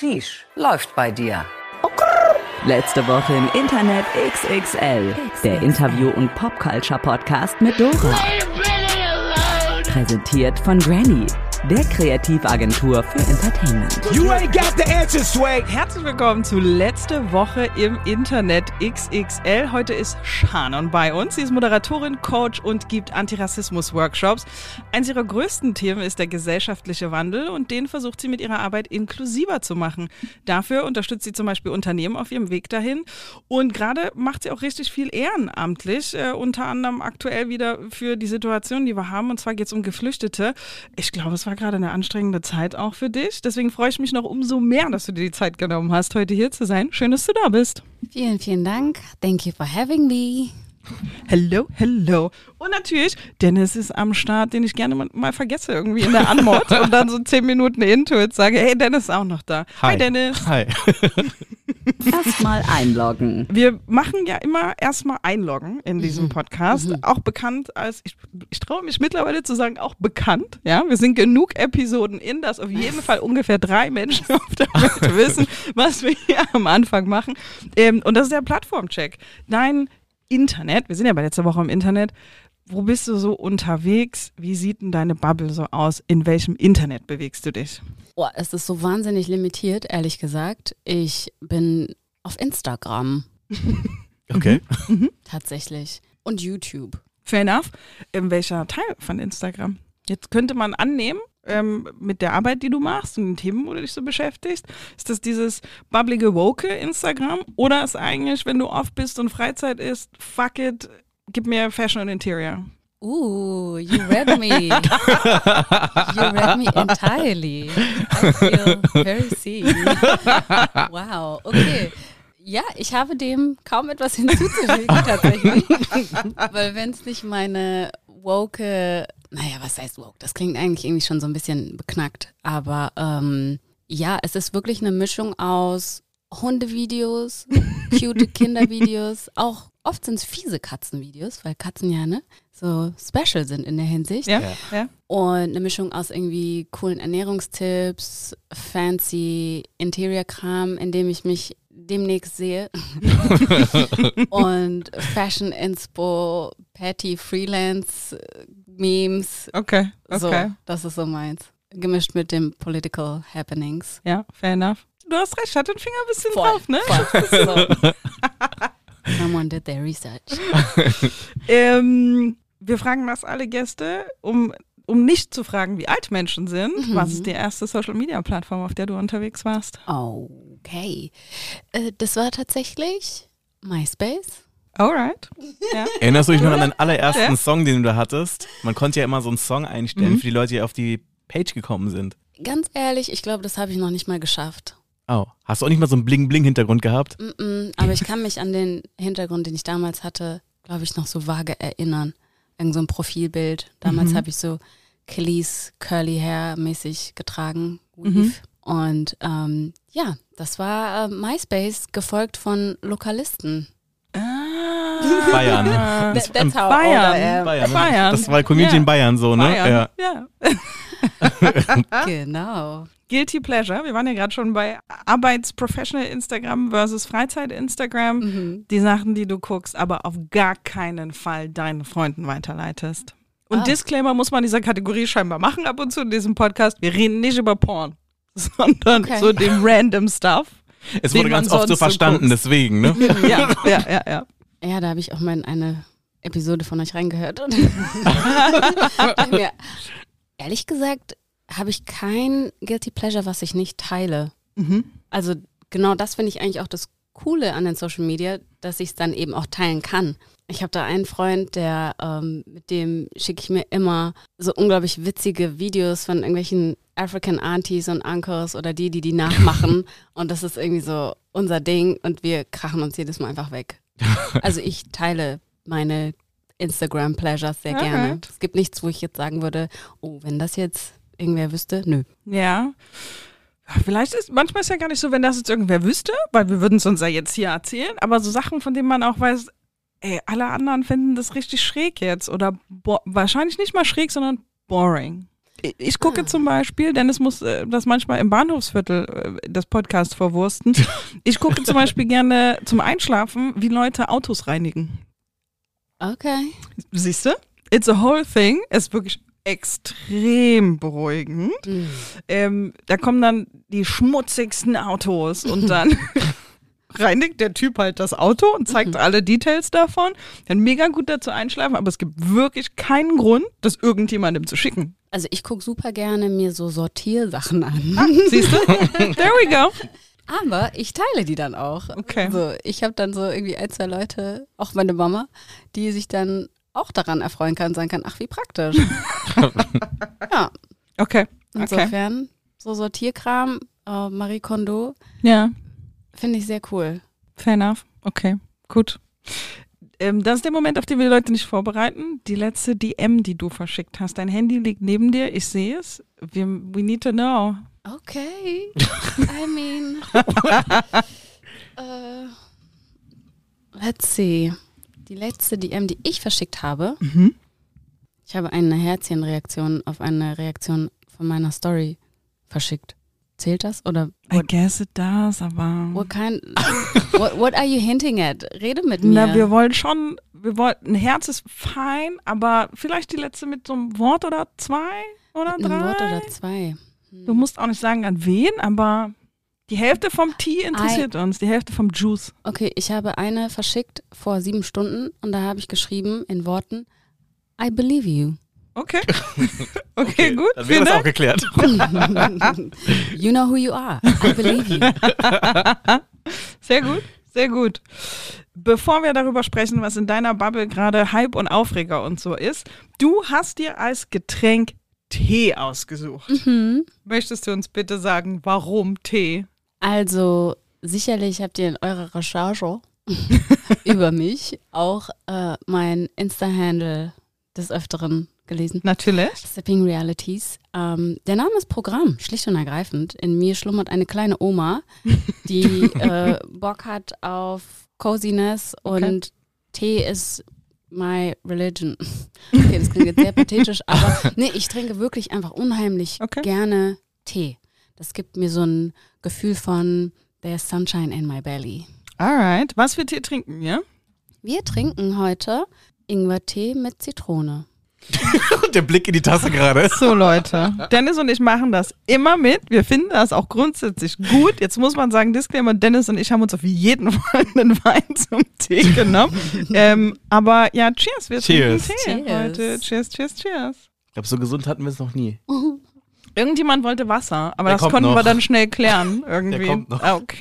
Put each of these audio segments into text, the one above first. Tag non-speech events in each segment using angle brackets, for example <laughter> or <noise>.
Sheesh, läuft bei dir. Letzte Woche im Internet XXL. Der Interview- und Popculture-Podcast mit Dora. Präsentiert von Granny, der Kreativagentur für Entertainment. You ain't got the answer, Sway. Herzlich willkommen zu letzte Woche im Internet XXL. Heute ist Shannon bei uns. Sie ist Moderatorin, Coach und gibt Antirassismus-Workshops. Eins ihrer größten Themen ist der gesellschaftliche Wandel und den versucht sie mit ihrer Arbeit inklusiver zu machen. Dafür unterstützt sie zum Beispiel Unternehmen auf ihrem Weg dahin und gerade macht sie auch richtig viel ehrenamtlich, äh, unter anderem aktuell wieder für die Situation, die wir haben. Und zwar geht es um Geflüchtete. Ich glaube, es war gerade eine anstrengende Zeit auch für dich. Deswegen freue ich mich noch umso mehr, dass du dir die Zeit genommen hast, heute hier zu sein. Schön, dass du da bist. Vielen, vielen Dank. Thank you for having me. Hello, hello. Und natürlich, Dennis ist am Start, den ich gerne mal, mal vergesse irgendwie in der Anmod <laughs> und dann so zehn Minuten into it sage, hey, Dennis ist auch noch da. Hi, Dennis. Hi. <laughs> Erstmal einloggen. Wir machen ja immer erstmal einloggen in diesem Podcast, auch bekannt als, ich, ich traue mich mittlerweile zu sagen, auch bekannt. Ja, wir sind genug Episoden in, dass auf jeden Fall ungefähr drei Menschen <laughs> auf der Welt wissen, was wir hier am Anfang machen. Ähm, und das ist der Plattformcheck. Dein Internet, wir sind ja bei letzter Woche im Internet. Wo bist du so unterwegs? Wie sieht denn deine Bubble so aus? In welchem Internet bewegst du dich? Oh, es ist so wahnsinnig limitiert, ehrlich gesagt. Ich bin auf Instagram <laughs> Okay. tatsächlich und YouTube. Fair enough. In welcher Teil von Instagram? Jetzt könnte man annehmen, ähm, mit der Arbeit, die du machst und den Themen, wo du dich so beschäftigst, ist das dieses bubblige woke Instagram oder ist eigentlich, wenn du off bist und Freizeit ist, fuck it, gib mir Fashion und Interior? Ooh, you read me. <laughs> you read me entirely. I feel very seen. wow, okay. Ja, ich habe dem kaum etwas hinzuzufügen tatsächlich. <laughs> Weil wenn es nicht meine woke, naja, was heißt woke? Das klingt eigentlich irgendwie schon so ein bisschen beknackt. Aber ähm, ja, es ist wirklich eine Mischung aus Hundevideos, <laughs> cute Kindervideos, auch oft sind es fiese Katzenvideos, weil Katzen ja ne, so special sind in der Hinsicht. Ja? Ja. Und eine Mischung aus irgendwie coolen Ernährungstipps, fancy Interior-Kram, in dem ich mich demnächst sehe. <laughs> und Fashion Inspo, Patty Freelance Memes. Okay, okay. So, das ist so meins. Gemischt mit den Political Happenings. Ja, fair enough. Du hast recht, hat den Finger ein bisschen Voll, drauf, ne? voll. <laughs> So. <laughs> Someone did their research. Ähm, wir fragen das alle Gäste, um, um nicht zu fragen, wie alt Menschen sind. Was ist die erste Social-Media-Plattform, auf der du unterwegs warst? Okay. Äh, das war tatsächlich MySpace. Alright. Ja. <laughs> Erinnerst du dich noch an deinen allerersten Ja. Song, den du da hattest? Man konnte ja immer so einen Song einstellen für die Leute, die auf die Page gekommen sind. Ganz ehrlich, ich glaube, das habe ich noch nicht mal geschafft. Oh. Hast du auch nicht mal so einen Bling-Bling-Hintergrund gehabt? Mm-mm, aber ich kann mich an den Hintergrund, den ich damals hatte, glaube ich, noch so vage erinnern. Irgend so ein Profilbild. Damals habe ich so Kellys Curly Hair mäßig getragen. Weave. Und ähm, ja, das war äh, MySpace, gefolgt von Lokalisten. Bayern. <laughs> That- that's how Bayern. Bayern. ne? Bayern. Das war Community Ja. in Bayern so, ne? Bayern. Ja. ja. <laughs> Genau. Guilty Pleasure. Wir waren ja gerade schon bei Arbeits-Professional Instagram versus Freizeit-Instagram. Die Sachen, die du guckst, aber auf gar keinen Fall deinen Freunden weiterleitest. Und Ah. Disclaimer muss man in dieser Kategorie scheinbar machen ab und zu in diesem Podcast. Wir reden nicht über Porn, <laughs> sondern Okay. so dem random Stuff. Es Den wurde man ganz oft so so verstanden, guckt. deswegen, ne? <laughs> Ja, ja, ja, ja. Ja, da habe ich auch mal in eine Episode von euch reingehört. Und <laughs> mir, ehrlich gesagt, habe ich kein Guilty Pleasure, was ich nicht teile. Mhm. Also genau das finde ich eigentlich auch das Coole an den Social Media, dass ich es dann eben auch teilen kann. Ich habe da einen Freund, der ähm, mit dem schicke ich mir immer so unglaublich witzige Videos von irgendwelchen African Aunties und Uncles oder die, die die nachmachen. <laughs> und das ist irgendwie so unser Ding und wir krachen uns jedes Mal einfach weg. <laughs> Also ich teile meine Instagram Pleasures sehr gerne. Alright. Es gibt nichts, wo ich jetzt sagen würde, oh, wenn das jetzt irgendwer wüsste, nö. Ja. Vielleicht ist, manchmal ist ja gar nicht so, wenn das jetzt irgendwer wüsste, weil wir würden es uns ja jetzt hier erzählen, aber so Sachen, von denen man auch weiß, ey, alle anderen finden das richtig schräg jetzt oder wahrscheinlich nicht mal schräg, sondern boring. Ich- gucke zum Beispiel, Dennis muss äh, das manchmal im Bahnhofsviertel äh, das Podcast verwursten. Ich gucke zum Beispiel gerne zum Einschlafen, wie Leute Autos reinigen. Okay. Siehst du? It's a whole thing. Es ist wirklich extrem beruhigend. Ähm, da kommen dann die schmutzigsten Autos und dann <laughs> reinigt der Typ halt das Auto und zeigt alle Details davon. Kann mega gut dazu einschlafen, aber es gibt wirklich keinen Grund, das irgendjemandem zu schicken. Also ich gucke super gerne mir so Sortiersachen an. Siehst du? <laughs> There we go. Aber ich teile die dann auch. Okay. So, ich habe dann so irgendwie ein, zwei Leute, auch meine Mama, die sich dann auch daran erfreuen kann, sagen kann, ach wie praktisch. <laughs> ja, Okay. Okay. insofern so Sortierkram, äh, Marie Kondo, Ja, finde ich sehr cool. fair enough. Okay, gut. Ähm, das ist der Moment, auf den wir die Leute nicht vorbereiten. Die letzte DM, die du verschickt hast. Dein Handy liegt neben dir, ich sehe es. Wir, we need to know. Okay. <laughs> I mean. äh, let's see. Die letzte DM, die ich verschickt habe. Mhm. Ich habe eine Herzchenreaktion auf eine Reaktion von meiner Story verschickt. Zählt das? Oder I what, guess it does, aber. what kind what, what are you hinting at? Rede mit mir. Na, wir wollen schon, wir wollten, ein Herz ist fein, aber vielleicht die letzte mit so einem Wort oder zwei oder Ein drei. Wort oder zwei. Du musst auch nicht sagen, an wen, aber die Hälfte vom Tee interessiert uns, die Hälfte vom Juice. Okay, ich habe eine verschickt vor sieben Stunden und da habe ich geschrieben in Worten, I believe you. <laughs> Okay. okay, gut. Dann wäre das auch geklärt. <laughs> You know who you are. I believe you. Sehr gut, sehr gut. Bevor wir darüber sprechen, was in deiner Bubble gerade Hype und Aufreger und so ist, du hast dir als Getränk Tee ausgesucht. Mhm. Möchtest du uns bitte sagen, warum Tee? Also, sicherlich habt ihr in eurer Recherche <laughs> über mich auch äh, mein Insta-Handle des Öfteren gelesen. Natürlich. Sipping Realities. Ähm, der Name ist Programm, schlicht und ergreifend. In mir schlummert eine kleine Oma, <laughs> die äh, Bock hat auf Coziness und Tee ist my religion. Okay, das klingt jetzt sehr pathetisch, aber <laughs> nee, ich trinke wirklich einfach unheimlich Okay. gerne Tee. Das gibt mir so ein Gefühl von there's sunshine in my belly. Alright. Was für Tee trinken wir? Wir trinken heute Ingwertee mit Zitrone. <laughs> Der Blick in die Tasse gerade. So, Leute. Dennis und ich machen das immer mit. Wir finden das auch grundsätzlich gut. Jetzt muss man sagen, Disclaimer, Dennis und ich haben uns auf jeden Fall einen Wein zum Tee genommen. <laughs> ähm, aber ja, cheers. Wir Cheers. trinken Tee Cheers. heute. Cheers, cheers, cheers. Ich glaube, so gesund hatten wir es noch nie. Irgendjemand wollte Wasser, aber Der das konnten wir noch. dann schnell klären. <laughs> Irgendwie. kommt noch. Ah, okay.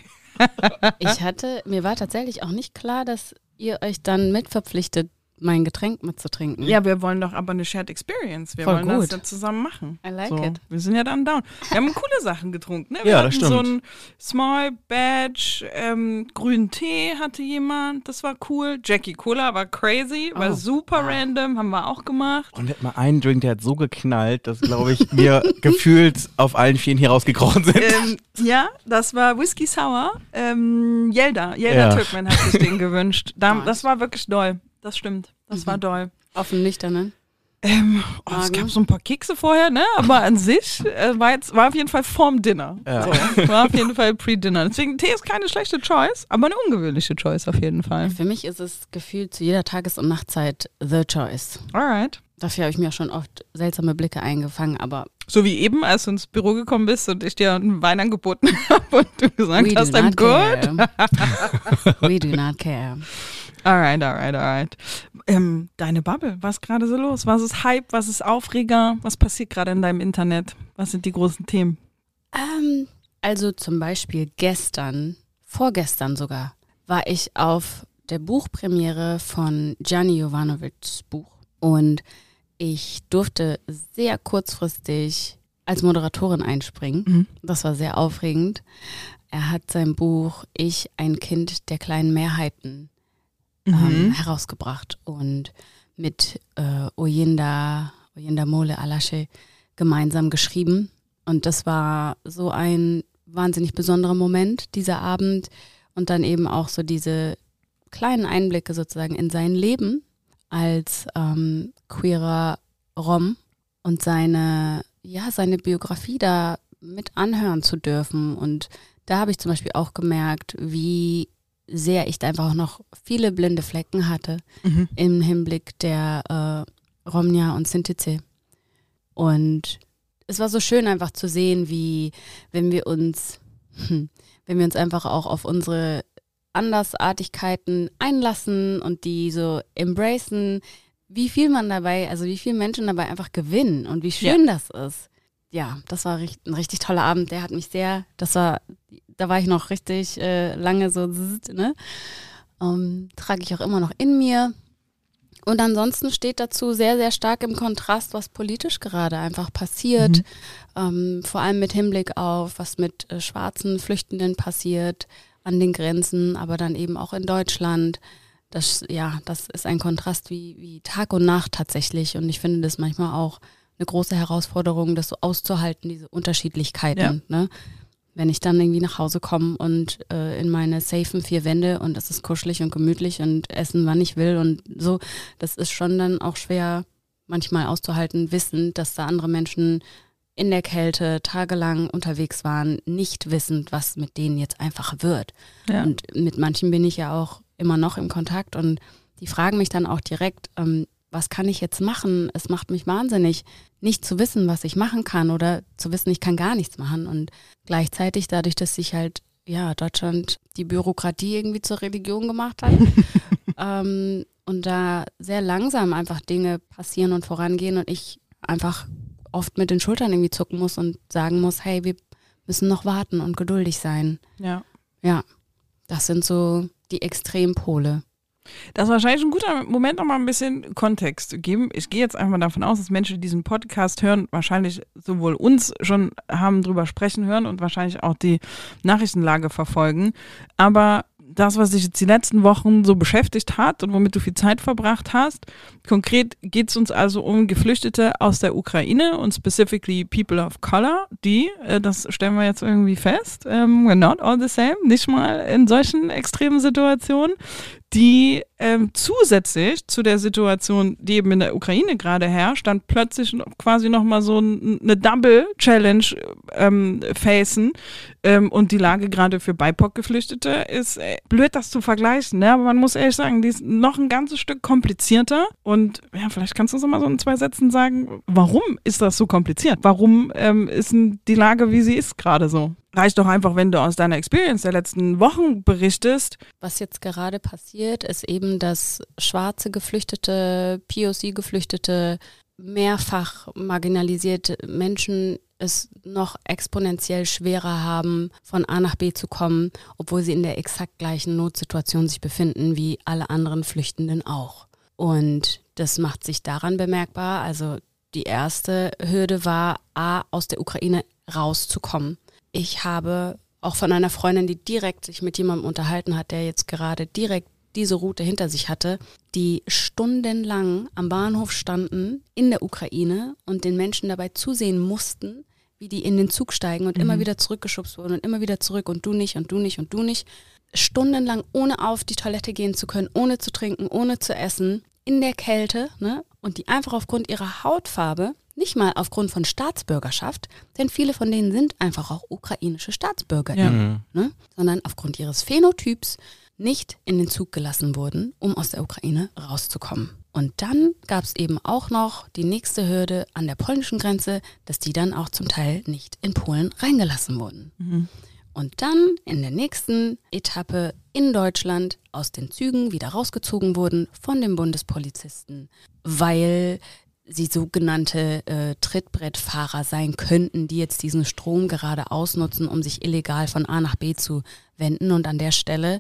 Ich hatte, mir war tatsächlich auch nicht klar, dass ihr euch dann mitverpflichtet, mein Getränk mitzutrinken. Ja, wir wollen doch aber eine Shared Experience. Wir Voll wollen das gut. ja zusammen machen. I like so, it. Wir sind ja dann down. Wir haben coole Sachen getrunken. Ne? Wir Ja, hatten das stimmt. so einen Small Badge, ähm, grünen Tee hatte jemand. Das war cool. Jackie Cola war crazy, war Oh. super random, haben wir auch gemacht. Und wir hatten mal einen Drink, der hat so geknallt, dass, glaube ich, wir <laughs> gefühlt auf allen Vieren hier rausgekrochen sind. ähm, ja, das war Whisky Sour. Ähm, Yelda, Yelda Ja. Türkman hat sich den gewünscht. Da, das war wirklich doll. Das stimmt. Das war doll. Auf dem Nüchternen. Ähm, oh, es gab so ein paar Kekse vorher, ne? Aber an sich äh, war, jetzt, war auf jeden Fall vorm Dinner. Ja. So, war auf jeden Fall pre-Dinner. Deswegen Tee ist keine schlechte Choice, aber eine ungewöhnliche Choice auf jeden Fall. Für mich ist es gefühlt zu jeder Tages- und Nachtzeit the choice. Alright. Dafür habe ich mir auch schon oft seltsame Blicke eingefangen, aber So wie eben, als du ins Büro gekommen bist und ich dir einen Wein angeboten <laughs> habe und du gesagt we hast, I'm good. we do not care. Alright, alright, alright. Ähm, deine Bubble, was ist gerade so los? Was ist Hype? Was ist Aufreger? Was passiert gerade in deinem Internet? Was sind die großen Themen? Ähm, also zum Beispiel gestern, vorgestern sogar, war ich auf der Buchpremiere von Gianni Jovanovics Buch und ich durfte sehr kurzfristig als Moderatorin einspringen. Mhm. Das war sehr aufregend. Er hat sein Buch Ich, ein Kind der kleinen Mehrheiten ähm, herausgebracht und mit äh, Oyinda, Oyinda Mole Alashe gemeinsam geschrieben. Und das war so ein wahnsinnig besonderer Moment, dieser Abend. Und dann eben auch so diese kleinen Einblicke sozusagen in sein Leben als ähm, queerer Rom und seine ja, seine Biografie da mit anhören zu dürfen. Und da habe ich zum Beispiel auch gemerkt, wie sehr ich da einfach auch noch viele blinde Flecken hatte Mhm. im Hinblick der äh, Romnia und Sintize. Und es war so schön einfach zu sehen, wie wenn wir uns, hm, wenn wir uns einfach auch auf unsere Andersartigkeiten einlassen und die so embracen, wie viel man dabei, also wie viele Menschen dabei einfach gewinnen und wie schön das ist. Ja, das war ein richtig toller Abend. Der hat mich sehr, das war, da war ich noch richtig äh, lange so, ne? Ähm, trage ich auch immer noch in mir. Und ansonsten steht dazu sehr, sehr stark im Kontrast, was politisch gerade einfach passiert. Ähm, vor allem mit Hinblick auf, was mit äh, schwarzen Flüchtenden passiert an den Grenzen, aber dann eben auch in Deutschland. Das, ja, das ist ein Kontrast wie, wie Tag und Nacht tatsächlich. Und ich finde das manchmal auch eine große Herausforderung, das so auszuhalten, diese Unterschiedlichkeiten. Ne? Wenn ich dann irgendwie nach Hause komme und äh, in meine safen vier Wände und es ist kuschelig und gemütlich und essen, wann ich will und so, das ist schon dann auch schwer manchmal auszuhalten, wissend, dass da andere Menschen in der Kälte tagelang unterwegs waren, nicht wissend, was mit denen jetzt einfach wird. Ja. Und mit manchen bin ich ja auch immer noch im Kontakt und die fragen mich dann auch direkt, ähm, was kann ich jetzt machen? Es macht mich wahnsinnig, nicht zu wissen, was ich machen kann oder zu wissen, ich kann gar nichts machen. Und gleichzeitig dadurch, dass sich halt, ja, Deutschland die Bürokratie irgendwie zur Religion gemacht hat <laughs> ähm, und da sehr langsam einfach Dinge passieren und vorangehen und ich einfach oft mit den Schultern irgendwie zucken muss und sagen muss, hey, wir müssen noch warten und geduldig sein. Ja. Ja, das sind so die Extrempole. Das ist wahrscheinlich ein guter Moment, noch mal ein bisschen Kontext zu geben. Ich gehe jetzt einfach davon aus, dass Menschen, die diesen Podcast hören, wahrscheinlich sowohl uns schon haben drüber sprechen hören und wahrscheinlich auch die Nachrichtenlage verfolgen. Aber das, was dich jetzt die letzten Wochen so beschäftigt hat und womit du viel Zeit verbracht hast, konkret geht es uns also um Geflüchtete aus der Ukraine und specifically People of Color, die, äh, das stellen wir jetzt irgendwie fest, ähm, we're not all the same, nicht mal in solchen extremen Situationen, die ähm, zusätzlich zu der Situation, die eben in der Ukraine gerade herrscht, dann plötzlich quasi nochmal so ein, eine Double-Challenge ähm, facen. Ähm, und die Lage gerade für BIPOC-Geflüchtete ist äh, blöd, das zu vergleichen. Ne? Aber man muss ehrlich sagen, die ist noch ein ganzes Stück komplizierter. Und ja, vielleicht kannst du so mal so in zwei Sätzen sagen, warum ist das so kompliziert? Warum ähm, ist die Lage, wie sie ist, gerade so? Reicht doch einfach, wenn du aus deiner Experience der letzten Wochen berichtest. Was jetzt gerade passiert, ist eben, dass schwarze Geflüchtete, POC-Geflüchtete, mehrfach marginalisierte Menschen es noch exponentiell schwerer haben, von A nach B zu kommen, obwohl sie in der exakt gleichen Notsituation sich befinden wie alle anderen Flüchtenden auch. Und das macht sich daran bemerkbar. Also die erste Hürde war, A, aus der Ukraine rauszukommen. Ich habe auch von einer Freundin, die direkt sich mit jemandem unterhalten hat, der jetzt gerade direkt diese Route hinter sich hatte, die stundenlang am Bahnhof standen in der Ukraine und den Menschen dabei zusehen mussten, wie die in den Zug steigen und immer wieder zurückgeschubst wurden und immer wieder zurück und du nicht und du nicht und du nicht. Stundenlang ohne auf die Toilette gehen zu können, ohne zu trinken, ohne zu essen, in der Kälte, ne? Und die einfach aufgrund ihrer Hautfarbe, nicht mal aufgrund von Staatsbürgerschaft, denn viele von denen sind einfach auch ukrainische Staatsbürger, Ja. ne? sondern aufgrund ihres Phänotyps nicht in den Zug gelassen wurden, um aus der Ukraine rauszukommen. Und dann gab es eben auch noch die nächste Hürde an der polnischen Grenze, dass die dann auch zum Teil nicht in Polen reingelassen wurden. Und dann in der nächsten Etappe in Deutschland aus den Zügen wieder rausgezogen wurden von den Bundespolizisten, weil sie sogenannte äh, Trittbrettfahrer sein könnten, die jetzt diesen Strom gerade ausnutzen, um sich illegal von A nach B zu wenden. Und an der Stelle,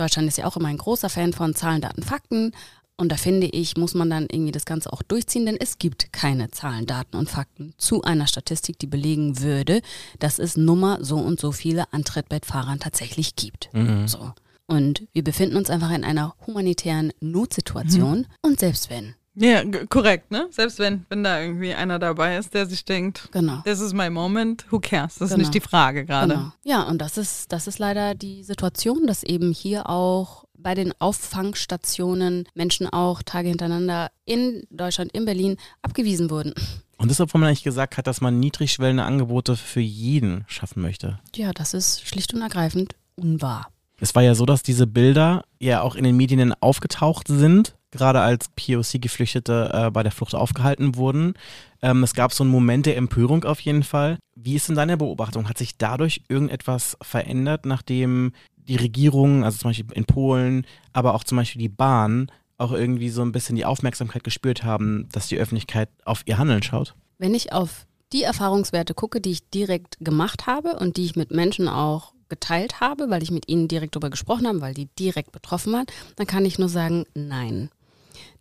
Deutschland ist ja auch immer ein großer Fan von Zahlen, Daten, Fakten. Und da finde ich, muss man dann irgendwie das Ganze auch durchziehen, denn es gibt keine Zahlen, Daten und Fakten zu einer Statistik, die belegen würde, dass es Nummer so und so viele an Trittbettfahrern tatsächlich gibt. So. Und wir befinden uns einfach in einer humanitären Notsituation. Und selbst wenn, Ja, korrekt, ne? Selbst wenn, wenn da irgendwie einer dabei ist, der sich denkt, genau. this is my moment, who cares? Das ist Genau. nicht die Frage gerade. Genau. Ja, und das ist, das ist leider die Situation, dass eben hier auch bei den Auffangstationen Menschen auch Tage hintereinander in Deutschland, in Berlin abgewiesen wurden. Und das, obwohl man eigentlich gesagt hat, dass man niedrigschwellende Angebote für jeden schaffen möchte. Ja, das ist schlicht und ergreifend unwahr. Es war ja so, dass diese Bilder ja auch in den Medien aufgetaucht sind, gerade als POC-Geflüchtete äh, bei der Flucht aufgehalten wurden. Ähm, es gab so einen Moment der Empörung auf jeden Fall. Wie ist denn deine Beobachtung? Hat sich dadurch irgendetwas verändert, nachdem die Regierung, also zum Beispiel in Polen, aber auch zum Beispiel die Bahn, auch irgendwie so ein bisschen die Aufmerksamkeit gespürt haben, dass die Öffentlichkeit auf ihr Handeln schaut? Wenn ich auf die Erfahrungswerte gucke, die ich direkt gemacht habe und die ich mit Menschen auch geteilt habe, weil ich mit ihnen direkt darüber gesprochen habe, weil die direkt betroffen waren, dann kann ich nur sagen, nein.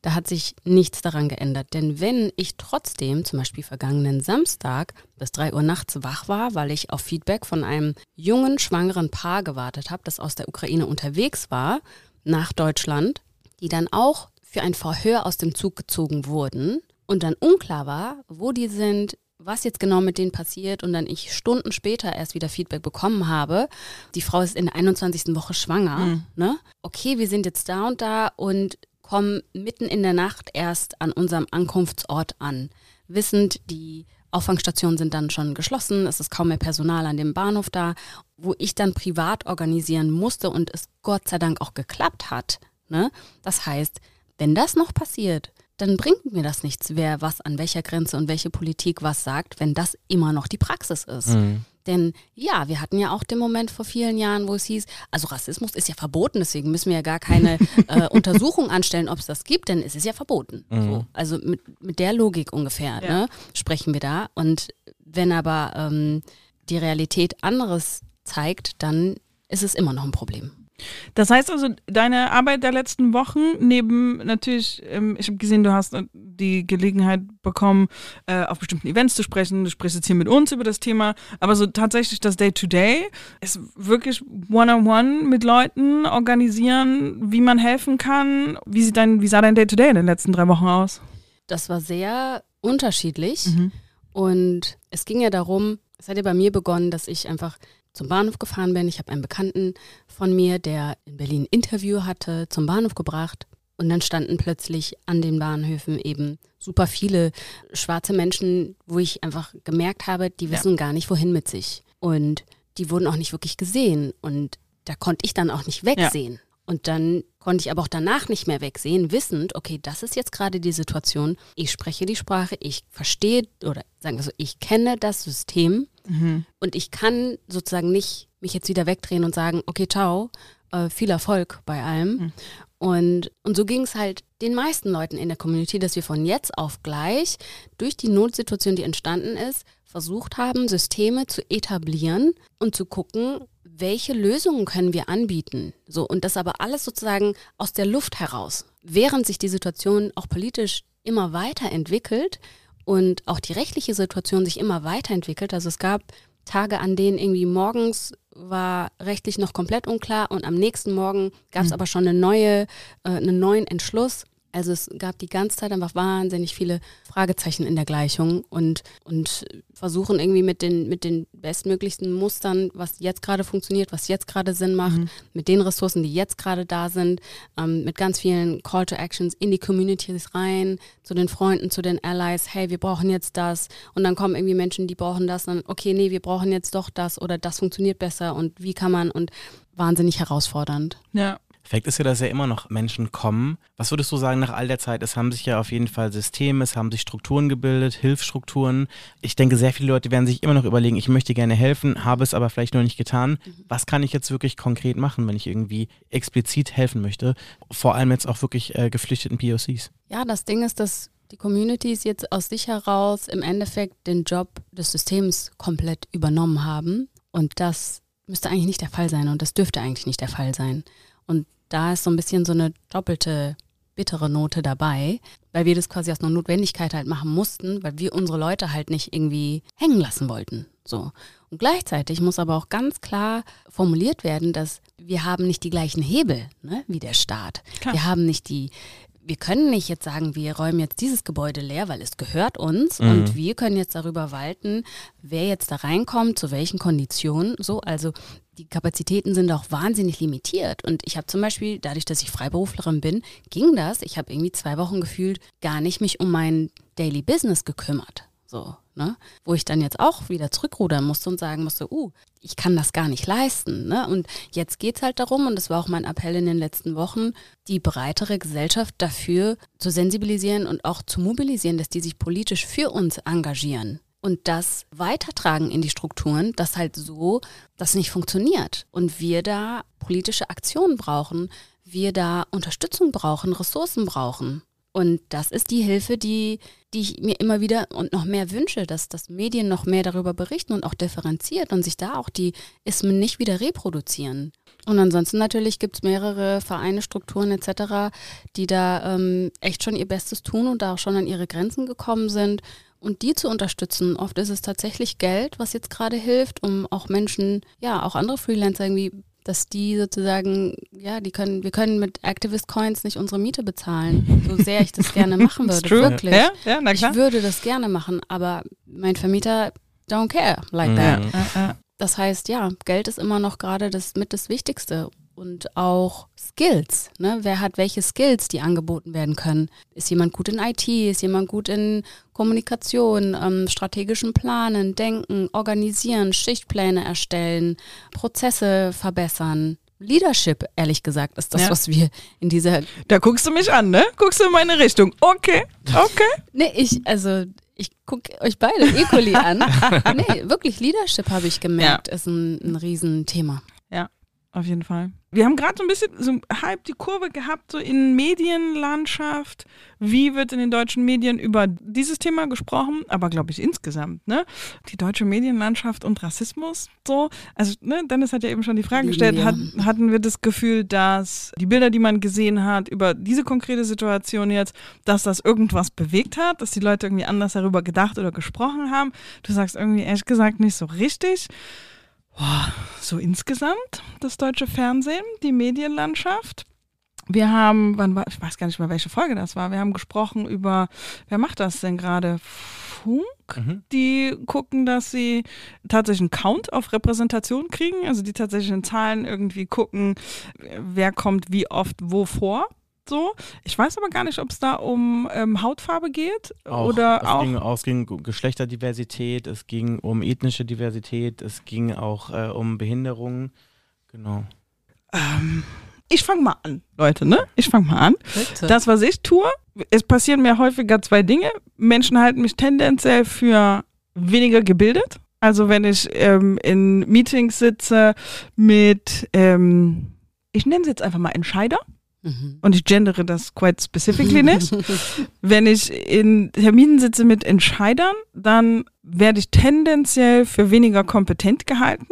Da hat sich nichts daran geändert. Denn wenn ich trotzdem, zum Beispiel vergangenen Samstag, bis drei Uhr nachts wach war, weil ich auf Feedback von einem jungen, schwangeren Paar gewartet habe, das aus der Ukraine unterwegs war, nach Deutschland, die dann auch für ein Verhör aus dem Zug gezogen wurden und dann unklar war, wo die sind, was jetzt genau mit denen passiert und dann ich Stunden später erst wieder Feedback bekommen habe, die Frau ist in der 21. Woche schwanger, mhm. ne? Okay, wir sind jetzt da und da und kommen mitten in der Nacht erst an unserem Ankunftsort an, wissend, die Auffangstationen sind dann schon geschlossen, es ist kaum mehr Personal an dem Bahnhof da, wo ich dann privat organisieren musste und es Gott sei Dank auch geklappt hat. Ne? Das heißt, wenn das noch passiert, dann bringt mir das nichts, wer was an welcher Grenze und welche Politik was sagt, wenn das immer noch die Praxis ist. Mhm. Denn ja, wir hatten ja auch den Moment vor vielen Jahren, wo es hieß, also Rassismus ist ja verboten, deswegen müssen wir ja gar keine <laughs> äh, Untersuchung anstellen, ob es das gibt, denn es ist ja verboten. Mhm. So, also mit, mit der Logik ungefähr ja. ne, sprechen wir da. Und wenn aber ähm, die Realität anderes zeigt, dann ist es immer noch ein Problem. Das heißt also, deine Arbeit der letzten Wochen, neben natürlich, ähm, ich habe gesehen, du hast äh, die Gelegenheit bekommen, äh, auf bestimmten Events zu sprechen. Du sprichst jetzt hier mit uns über das Thema, aber so tatsächlich das Day-to-Day ist wirklich One-on-One mit Leuten organisieren, wie man helfen kann. Wie, sieht dein, wie sah dein Day-to-Day -Day in den letzten drei Wochen aus? Das war sehr unterschiedlich mhm. und es ging ja darum, es hat ja bei mir begonnen, dass ich einfach zum Bahnhof gefahren bin. Ich habe einen Bekannten von mir, der in Berlin ein Interview hatte, zum Bahnhof gebracht. Und dann standen plötzlich an den Bahnhöfen eben super viele schwarze Menschen, wo ich einfach gemerkt habe, die wissen ja. gar nicht, wohin mit sich. Und die wurden auch nicht wirklich gesehen. Und da konnte ich dann auch nicht wegsehen. Ja. Und dann konnte ich aber auch danach nicht mehr wegsehen, wissend, okay, das ist jetzt gerade die Situation. Ich spreche die Sprache, ich verstehe oder sagen wir so, ich kenne das System mhm. und ich kann sozusagen nicht mich jetzt wieder wegdrehen und sagen, okay, ciao, äh, viel Erfolg bei allem. Mhm. Und, und so ging es halt den meisten Leuten in der Community, dass wir von jetzt auf gleich durch die Notsituation, die entstanden ist, versucht haben, Systeme zu etablieren und zu gucken, welche Lösungen können wir anbieten? So, und das aber alles sozusagen aus der Luft heraus. Während sich die Situation auch politisch immer weiterentwickelt und auch die rechtliche Situation sich immer weiterentwickelt. Also es gab Tage, an denen irgendwie morgens war rechtlich noch komplett unklar und am nächsten Morgen gab es mhm. aber schon eine neue, äh, einen neuen Entschluss. Also es gab die ganze Zeit einfach wahnsinnig viele Fragezeichen in der Gleichung und, und versuchen irgendwie mit den, mit den bestmöglichsten Mustern, was jetzt gerade funktioniert, was jetzt gerade Sinn macht, mhm. mit den Ressourcen, die jetzt gerade da sind, ähm, mit ganz vielen Call to Actions in die Communities rein, zu den Freunden, zu den Allies, hey, wir brauchen jetzt das und dann kommen irgendwie Menschen, die brauchen das, dann okay, nee, wir brauchen jetzt doch das oder das funktioniert besser und wie kann man und wahnsinnig herausfordernd. Ja. Fakt ist ja, dass ja immer noch Menschen kommen. Was würdest du sagen nach all der Zeit? Es haben sich ja auf jeden Fall Systeme, es haben sich Strukturen gebildet, Hilfsstrukturen. Ich denke, sehr viele Leute werden sich immer noch überlegen, ich möchte gerne helfen, habe es aber vielleicht noch nicht getan. Was kann ich jetzt wirklich konkret machen, wenn ich irgendwie explizit helfen möchte? Vor allem jetzt auch wirklich äh, geflüchteten POCs. Ja, das Ding ist, dass die Communities jetzt aus sich heraus im Endeffekt den Job des Systems komplett übernommen haben. Und das müsste eigentlich nicht der Fall sein und das dürfte eigentlich nicht der Fall sein. Und da ist so ein bisschen so eine doppelte bittere Note dabei, weil wir das quasi aus einer Notwendigkeit halt machen mussten, weil wir unsere Leute halt nicht irgendwie hängen lassen wollten. So. Und gleichzeitig muss aber auch ganz klar formuliert werden, dass wir haben nicht die gleichen Hebel ne, wie der Staat. Klar. Wir haben nicht die, wir können nicht jetzt sagen, wir räumen jetzt dieses Gebäude leer, weil es gehört uns mhm. und wir können jetzt darüber walten, wer jetzt da reinkommt, zu welchen Konditionen. So, also die Kapazitäten sind auch wahnsinnig limitiert. Und ich habe zum Beispiel, dadurch, dass ich Freiberuflerin bin, ging das. Ich habe irgendwie zwei Wochen gefühlt gar nicht mich um mein Daily Business gekümmert. So, ne? Wo ich dann jetzt auch wieder zurückrudern musste und sagen musste, uh, ich kann das gar nicht leisten. Ne? Und jetzt geht's halt darum, und das war auch mein Appell in den letzten Wochen, die breitere Gesellschaft dafür zu sensibilisieren und auch zu mobilisieren, dass die sich politisch für uns engagieren und das weitertragen in die Strukturen, dass halt so das nicht funktioniert. Und wir da politische Aktionen brauchen, wir da Unterstützung brauchen, Ressourcen brauchen. Und das ist die Hilfe, die, die ich mir immer wieder und noch mehr wünsche, dass, dass Medien noch mehr darüber berichten und auch differenziert und sich da auch die Ismen nicht wieder reproduzieren. Und ansonsten natürlich gibt es mehrere Vereine, Strukturen etc., die da ähm, echt schon ihr Bestes tun und da auch schon an ihre Grenzen gekommen sind. Und die zu unterstützen, oft ist es tatsächlich Geld, was jetzt gerade hilft, um auch Menschen, ja, auch andere Freelancer irgendwie dass die sozusagen, ja, die können, wir können mit Activist Coins nicht unsere Miete bezahlen, so sehr ich das <laughs> gerne machen würde, true. wirklich. Ja, ja, na klar. Ich würde das gerne machen, aber mein Vermieter don't care like that. Ja, Das heißt, ja, Geld ist immer noch gerade das mit das Wichtigste und auch Skills. Ne? Wer hat welche Skills, die angeboten werden können? Ist jemand gut in IT? Ist jemand gut in Kommunikation, ähm, strategischen Planen, Denken, Organisieren, Schichtpläne erstellen, Prozesse verbessern? Leadership, ehrlich gesagt, ist das, Ja. was wir in dieser. Da guckst du mich an, ne? Guckst du in meine Richtung. Okay, okay. Nee, ich, also. Ich gucke euch beide equally an. <laughs> Nee, wirklich, Leadership habe ich gemerkt, ist ein, ein Riesenthema. Auf jeden Fall. Wir haben gerade so ein bisschen so halb die Kurve gehabt, so in Medienlandschaft. Wie wird in den deutschen Medien über dieses Thema gesprochen? Aber glaube ich insgesamt, ne? Die deutsche Medienlandschaft und Rassismus, so. Also, ne, Dennis hat ja eben schon die Frage Lieben gestellt, hat, hatten wir das Gefühl, dass die Bilder, die man gesehen hat, über diese konkrete Situation jetzt, dass das irgendwas bewegt hat, dass die Leute irgendwie anders darüber gedacht oder gesprochen haben? Du sagst irgendwie ehrlich gesagt nicht so richtig. So insgesamt das deutsche Fernsehen, die Medienlandschaft. Wir haben, wann war, ich weiß gar nicht mehr, welche Folge das war. Wir haben gesprochen über, wer macht das denn gerade? Funk? Mhm. Die gucken, dass sie tatsächlich einen Count auf Repräsentation kriegen, also die tatsächlichen Zahlen irgendwie gucken, wer kommt wie oft wo vor. So. Ich weiß aber gar nicht, ob es da um ähm, Hautfarbe geht Auch, oder es auch. Ging, auch, es ging um Geschlechterdiversität, es ging um ethnische Diversität, es ging auch äh, um Behinderungen. Genau. Ähm, ich fange mal an, Leute, ne? Ich fange mal an. Bitte. Das, was ich tue, es passieren mir häufiger zwei Dinge. Menschen halten mich tendenziell für weniger gebildet. Also wenn ich ähm, in Meetings sitze mit, ähm, ich nenne sie jetzt einfach mal Entscheider Mhm. und ich gendere das quite specifically nicht. <laughs> wenn ich in Terminen sitze mit Entscheidern, dann werde ich tendenziell für weniger kompetent gehalten.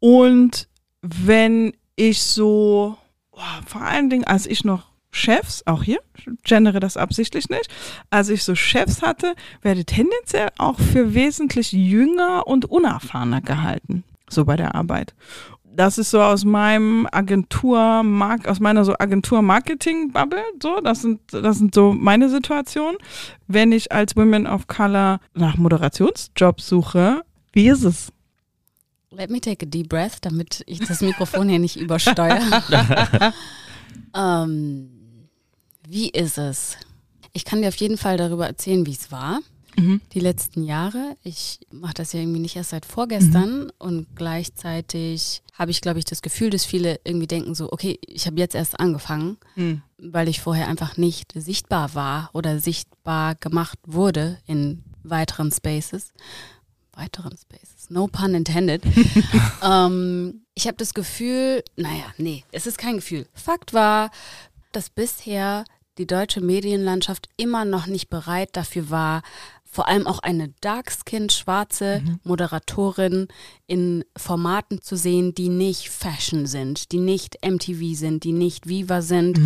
Und wenn ich so, oh, vor allen Dingen, als ich noch Chefs, auch hier, ich gendere das absichtlich nicht, als ich so Chefs hatte, werde tendenziell auch für wesentlich jünger und unerfahrener gehalten, so bei der Arbeit. Das ist so aus meinem Agentur, aus meiner so Agentur-Marketing-Bubble, so, das sind, das sind so meine Situationen. Wenn ich als Women of Color nach Moderationsjobs suche, wie ist es? Let me take a deep breath, damit ich das Mikrofon hier nicht übersteuere. <laughs> ähm, wie ist es? Ich kann dir auf jeden Fall darüber erzählen, wie es war. Mhm. Die letzten Jahre. Ich mache das ja irgendwie nicht erst seit vorgestern und gleichzeitig habe ich, glaube ich, das Gefühl, dass viele irgendwie denken so, okay, ich habe jetzt erst angefangen, Mhm. weil ich vorher einfach nicht sichtbar war oder sichtbar gemacht wurde in weiteren Spaces. Weiteren Spaces, no pun intended. <laughs> ähm, ich habe das Gefühl, naja, nee, es ist kein Gefühl. Fakt war, dass bisher die deutsche Medienlandschaft immer noch nicht bereit dafür war, vor allem auch eine dark-skinned schwarze Moderatorin in Formaten zu sehen, die nicht Fashion sind, die nicht MTV sind, die nicht Viva sind,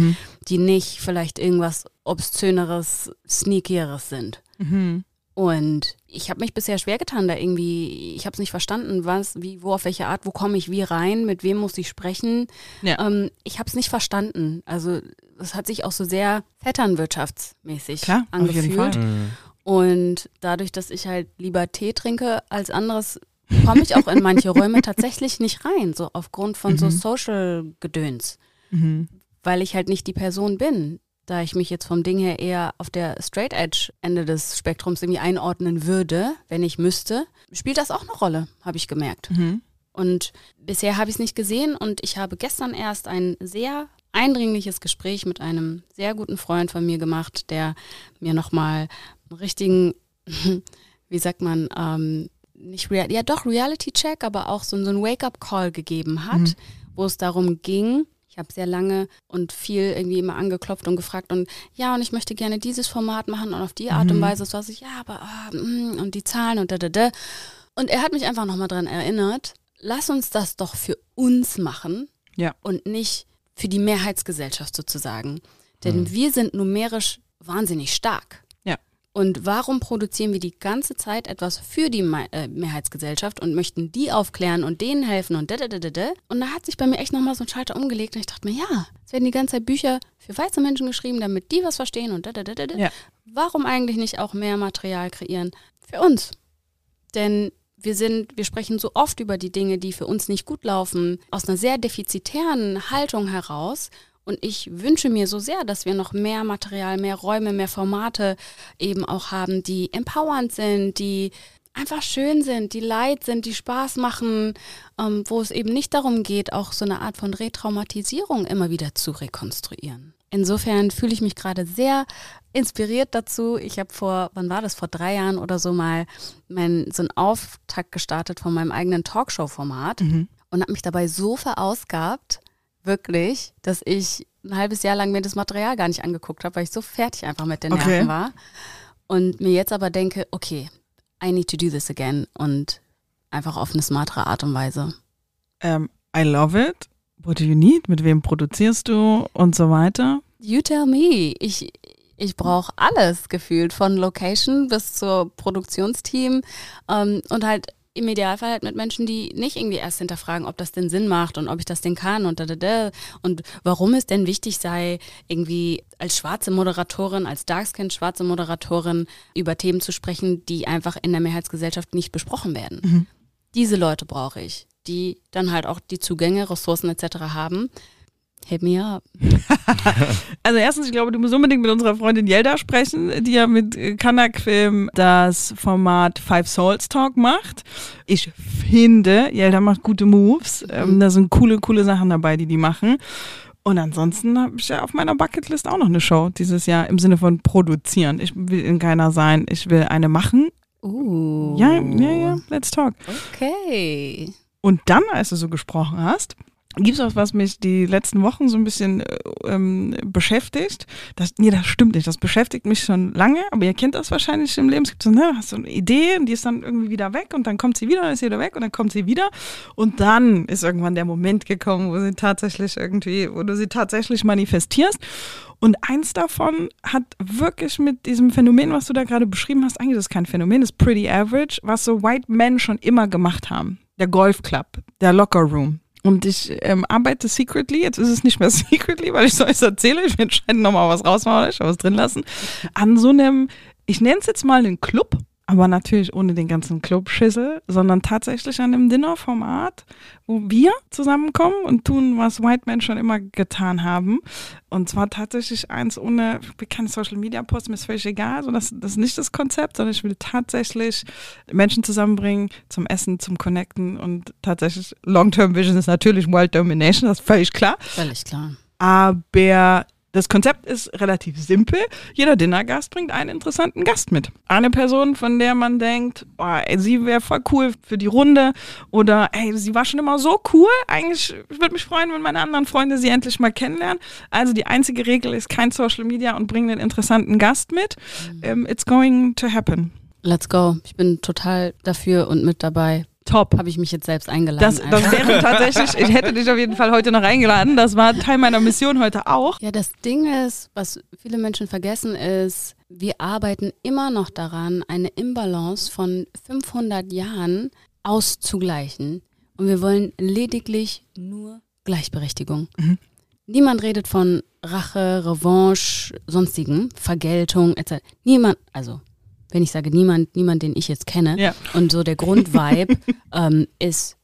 die nicht vielleicht irgendwas obszöneres, sneakieres sind. Mhm. Und ich habe mich bisher schwer getan, da irgendwie, ich habe es nicht verstanden, was, wie, wo, auf welche Art, wo komme ich wie rein, mit wem muss ich sprechen. Ja. Ähm, ich habe es nicht verstanden. Also es hat sich auch so sehr vetternwirtschaftsmäßig Klar, auf angefühlt. jeden Fall. Mhm. Und dadurch, dass ich halt lieber Tee trinke als anderes, komme ich auch in manche Räume tatsächlich nicht rein, so aufgrund von so Social-Gedöns, Mhm. weil ich halt nicht die Person bin, da ich mich jetzt vom Ding her eher auf der Straight Edge Ende des Spektrums irgendwie einordnen würde, wenn ich müsste, spielt das auch eine Rolle, habe ich gemerkt. Und bisher habe ich es nicht gesehen und ich habe gestern erst ein sehr eindringliches Gespräch mit einem sehr guten Freund von mir gemacht, der mir nochmal einen richtigen, <laughs> wie sagt man, ähm, nicht Real ja doch Reality-Check, aber auch so, so einen Wake-up-Call gegeben hat, wo es darum ging, ich habe sehr lange und viel irgendwie immer angeklopft und gefragt und ja, und ich möchte gerne dieses Format machen und auf die Art und Weise, so was ich, ja, aber mm, und die Zahlen und da, da, da. Und er hat mich einfach nochmal dran erinnert, lass uns das doch für uns machen Ja. und nicht für die Mehrheitsgesellschaft sozusagen. Denn wir sind numerisch wahnsinnig stark. Und warum produzieren wir die ganze Zeit etwas für die äh, Mehrheitsgesellschaft und möchten die aufklären und denen helfen und da, da, da, da, da? Und da hat sich bei mir echt nochmal so ein Schalter umgelegt und ich dachte mir, ja, es werden die ganze Zeit Bücher für weiße Menschen geschrieben, damit die was verstehen und da, da, da, da, da. Ja. Warum eigentlich nicht auch mehr Material kreieren für uns? Denn wir sind, wir sprechen so oft über die Dinge, die für uns nicht gut laufen, aus einer sehr defizitären Haltung heraus. Und ich wünsche mir so sehr, dass wir noch mehr Material, mehr Räume, mehr Formate eben auch haben, die empowernd sind, die einfach schön sind, die light sind, die Spaß machen, ähm, wo es eben nicht darum geht, auch so eine Art von Retraumatisierung immer wieder zu rekonstruieren. Insofern fühle ich mich gerade sehr inspiriert dazu. Ich habe vor, wann war das, vor drei Jahren oder so mal mein, so einen Auftakt gestartet von meinem eigenen Talkshow-Format und habe mich dabei so verausgabt, wirklich, dass ich ein halbes Jahr lang mir das Material gar nicht angeguckt habe, weil ich so fertig einfach mit den Okay. Nerven war. Und mir jetzt aber denke, okay, I need to do this again und einfach auf eine smartere Art und Weise. Ähm, I love it. What do you need? Mit wem produzierst du und so weiter? You tell me. Ich, ich brauche alles gefühlt, von Location bis zur Produktionsteam ähm, und halt im Idealfall halt mit Menschen, die nicht irgendwie erst hinterfragen, ob das denn Sinn macht und ob ich das denn kann und da, da, da. und warum es denn wichtig sei, irgendwie als schwarze Moderatorin, als Darkskin schwarze Moderatorin über Themen zu sprechen, die einfach in der Mehrheitsgesellschaft nicht besprochen werden. Diese Leute brauche ich, die dann halt auch die Zugänge, Ressourcen etc. haben. Hit me up. <laughs> Also erstens, ich glaube, du musst unbedingt mit unserer Freundin Yelda sprechen, die ja mit äh, Kanak Film das Format Five Souls Talk macht. Ich finde, Yelda macht gute Moves. Ähm, da sind coole, coole Sachen dabei, die die machen. Und ansonsten habe ich ja auf meiner Bucketlist auch noch eine Show dieses Jahr im Sinne von produzieren. Ich will in keiner sein, ich will eine machen. Uh. Ja, ja, ja, let's talk. Okay. Und dann, als du so gesprochen hast, gibt es was, was mich die letzten Wochen so ein bisschen äh, ähm, beschäftigt. Das, nee, das stimmt nicht. Das beschäftigt mich schon lange, aber ihr kennt das wahrscheinlich im Leben. Es gibt so, ne, hast so eine Idee und die ist dann irgendwie wieder weg und dann kommt sie wieder, dann ist sie wieder weg und dann kommt sie wieder. Und dann ist irgendwann der Moment gekommen, wo sie tatsächlich irgendwie, wo du sie tatsächlich manifestierst. Und eins davon hat wirklich mit diesem Phänomen, was du da gerade beschrieben hast, eigentlich ist kein Phänomen, ist pretty average, was so White Men schon immer gemacht haben. Der Golfclub, der Locker Room. Und ich ähm, arbeite secretly, jetzt ist es nicht mehr <laughs> secretly, weil ich so alles erzähle, ich will entscheiden nochmal was rausmachen oder ich was drin lassen, an so einem, ich nenne es jetzt mal einen Club, aber natürlich ohne den ganzen Clubschissel, sondern tatsächlich an einem Dinnerformat, wo wir zusammenkommen und tun, was White Men schon immer getan haben. Und zwar tatsächlich eins ohne, ich will keine Social Media Posts, mir ist völlig egal, also das, das ist nicht das Konzept, sondern ich will tatsächlich Menschen zusammenbringen zum Essen, zum Connecten und tatsächlich Long-Term Vision ist natürlich World Domination, das ist völlig klar. Völlig klar. Aber das Konzept ist relativ simpel. Jeder Dinnergast bringt einen interessanten Gast mit. Eine Person, von der man denkt, oh, ey, sie wäre voll cool für die Runde oder ey, sie war schon immer so cool. Eigentlich würde mich freuen, wenn meine anderen Freunde sie endlich mal kennenlernen. Also die einzige Regel ist kein Social Media und bring einen interessanten Gast mit. Ähm, it's going to happen. Let's go. Ich bin total dafür und mit dabei. Top. Habe ich mich jetzt selbst eingeladen. Das, das wäre tatsächlich, ich hätte dich auf jeden Fall heute noch eingeladen. Das war Teil meiner Mission heute auch. ja, das Ding ist, was viele Menschen vergessen, ist, wir arbeiten immer noch daran, eine Imbalance von 500 Jahren auszugleichen. Und wir wollen lediglich nur Gleichberechtigung. Niemand redet von Rache, Revanche, sonstigen, Vergeltung etc. Niemand, also wenn ich sage niemand, niemand, den ich jetzt kenne. Ja. Und so der Grundvibe <laughs> ähm, ist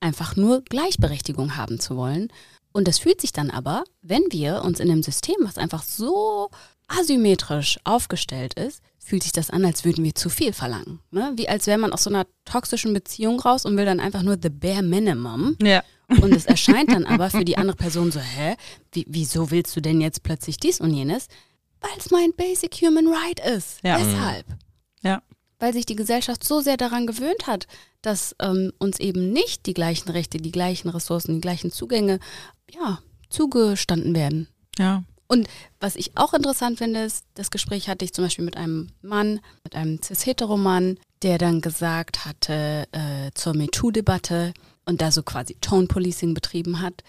einfach nur Gleichberechtigung haben zu wollen. Und das fühlt sich dann aber, wenn wir uns in einem System, was einfach so asymmetrisch aufgestellt ist, fühlt sich das an, als würden wir zu viel verlangen. Ne? Wie als wäre man aus so einer toxischen Beziehung raus und will dann einfach nur the bare minimum. Ja. Und es erscheint dann aber für die andere Person so, hä, wie, wieso willst du denn jetzt plötzlich dies und jenes? Weil es mein basic human right ist. Ja. Deshalb. Ja. Weil sich die Gesellschaft so sehr daran gewöhnt hat, dass ähm, uns eben nicht die gleichen Rechte, die gleichen Ressourcen, die gleichen Zugänge, ja, zugestanden werden. Ja. Und was ich auch interessant finde, ist, das Gespräch hatte ich zum Beispiel mit einem Mann, mit einem cis-hetero-Mann, der dann gesagt hatte äh, zur MeToo-Debatte und da so quasi Tone-Policing betrieben hat,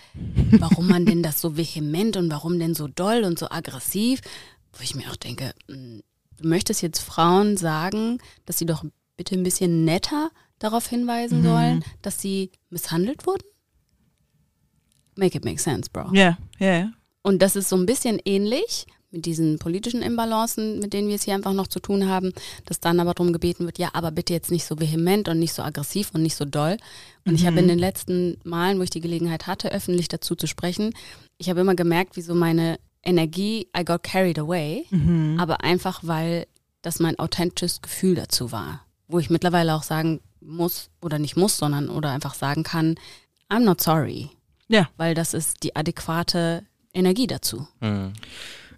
warum man denn das so vehement und warum denn so doll und so aggressiv, wo ich mir auch denke, mh, du möchtest jetzt Frauen sagen, dass sie doch bitte ein bisschen netter darauf hinweisen sollen, dass sie misshandelt wurden? Make it make sense, bro. Ja, ja, ja. Und das ist so ein bisschen ähnlich mit diesen politischen Imbalancen, mit denen wir es hier einfach noch zu tun haben, dass dann aber darum gebeten wird, ja, aber bitte jetzt nicht so vehement und nicht so aggressiv und nicht so doll. Und ich habe in den letzten Malen, wo ich die Gelegenheit hatte, öffentlich dazu zu sprechen, ich habe immer gemerkt, wie so meine Energie, I got carried away, aber einfach, weil das mein authentisches Gefühl dazu war, wo ich mittlerweile auch sagen muss oder nicht muss, sondern oder einfach sagen kann, I'm not sorry, Ja. weil das ist die adäquate Energie dazu.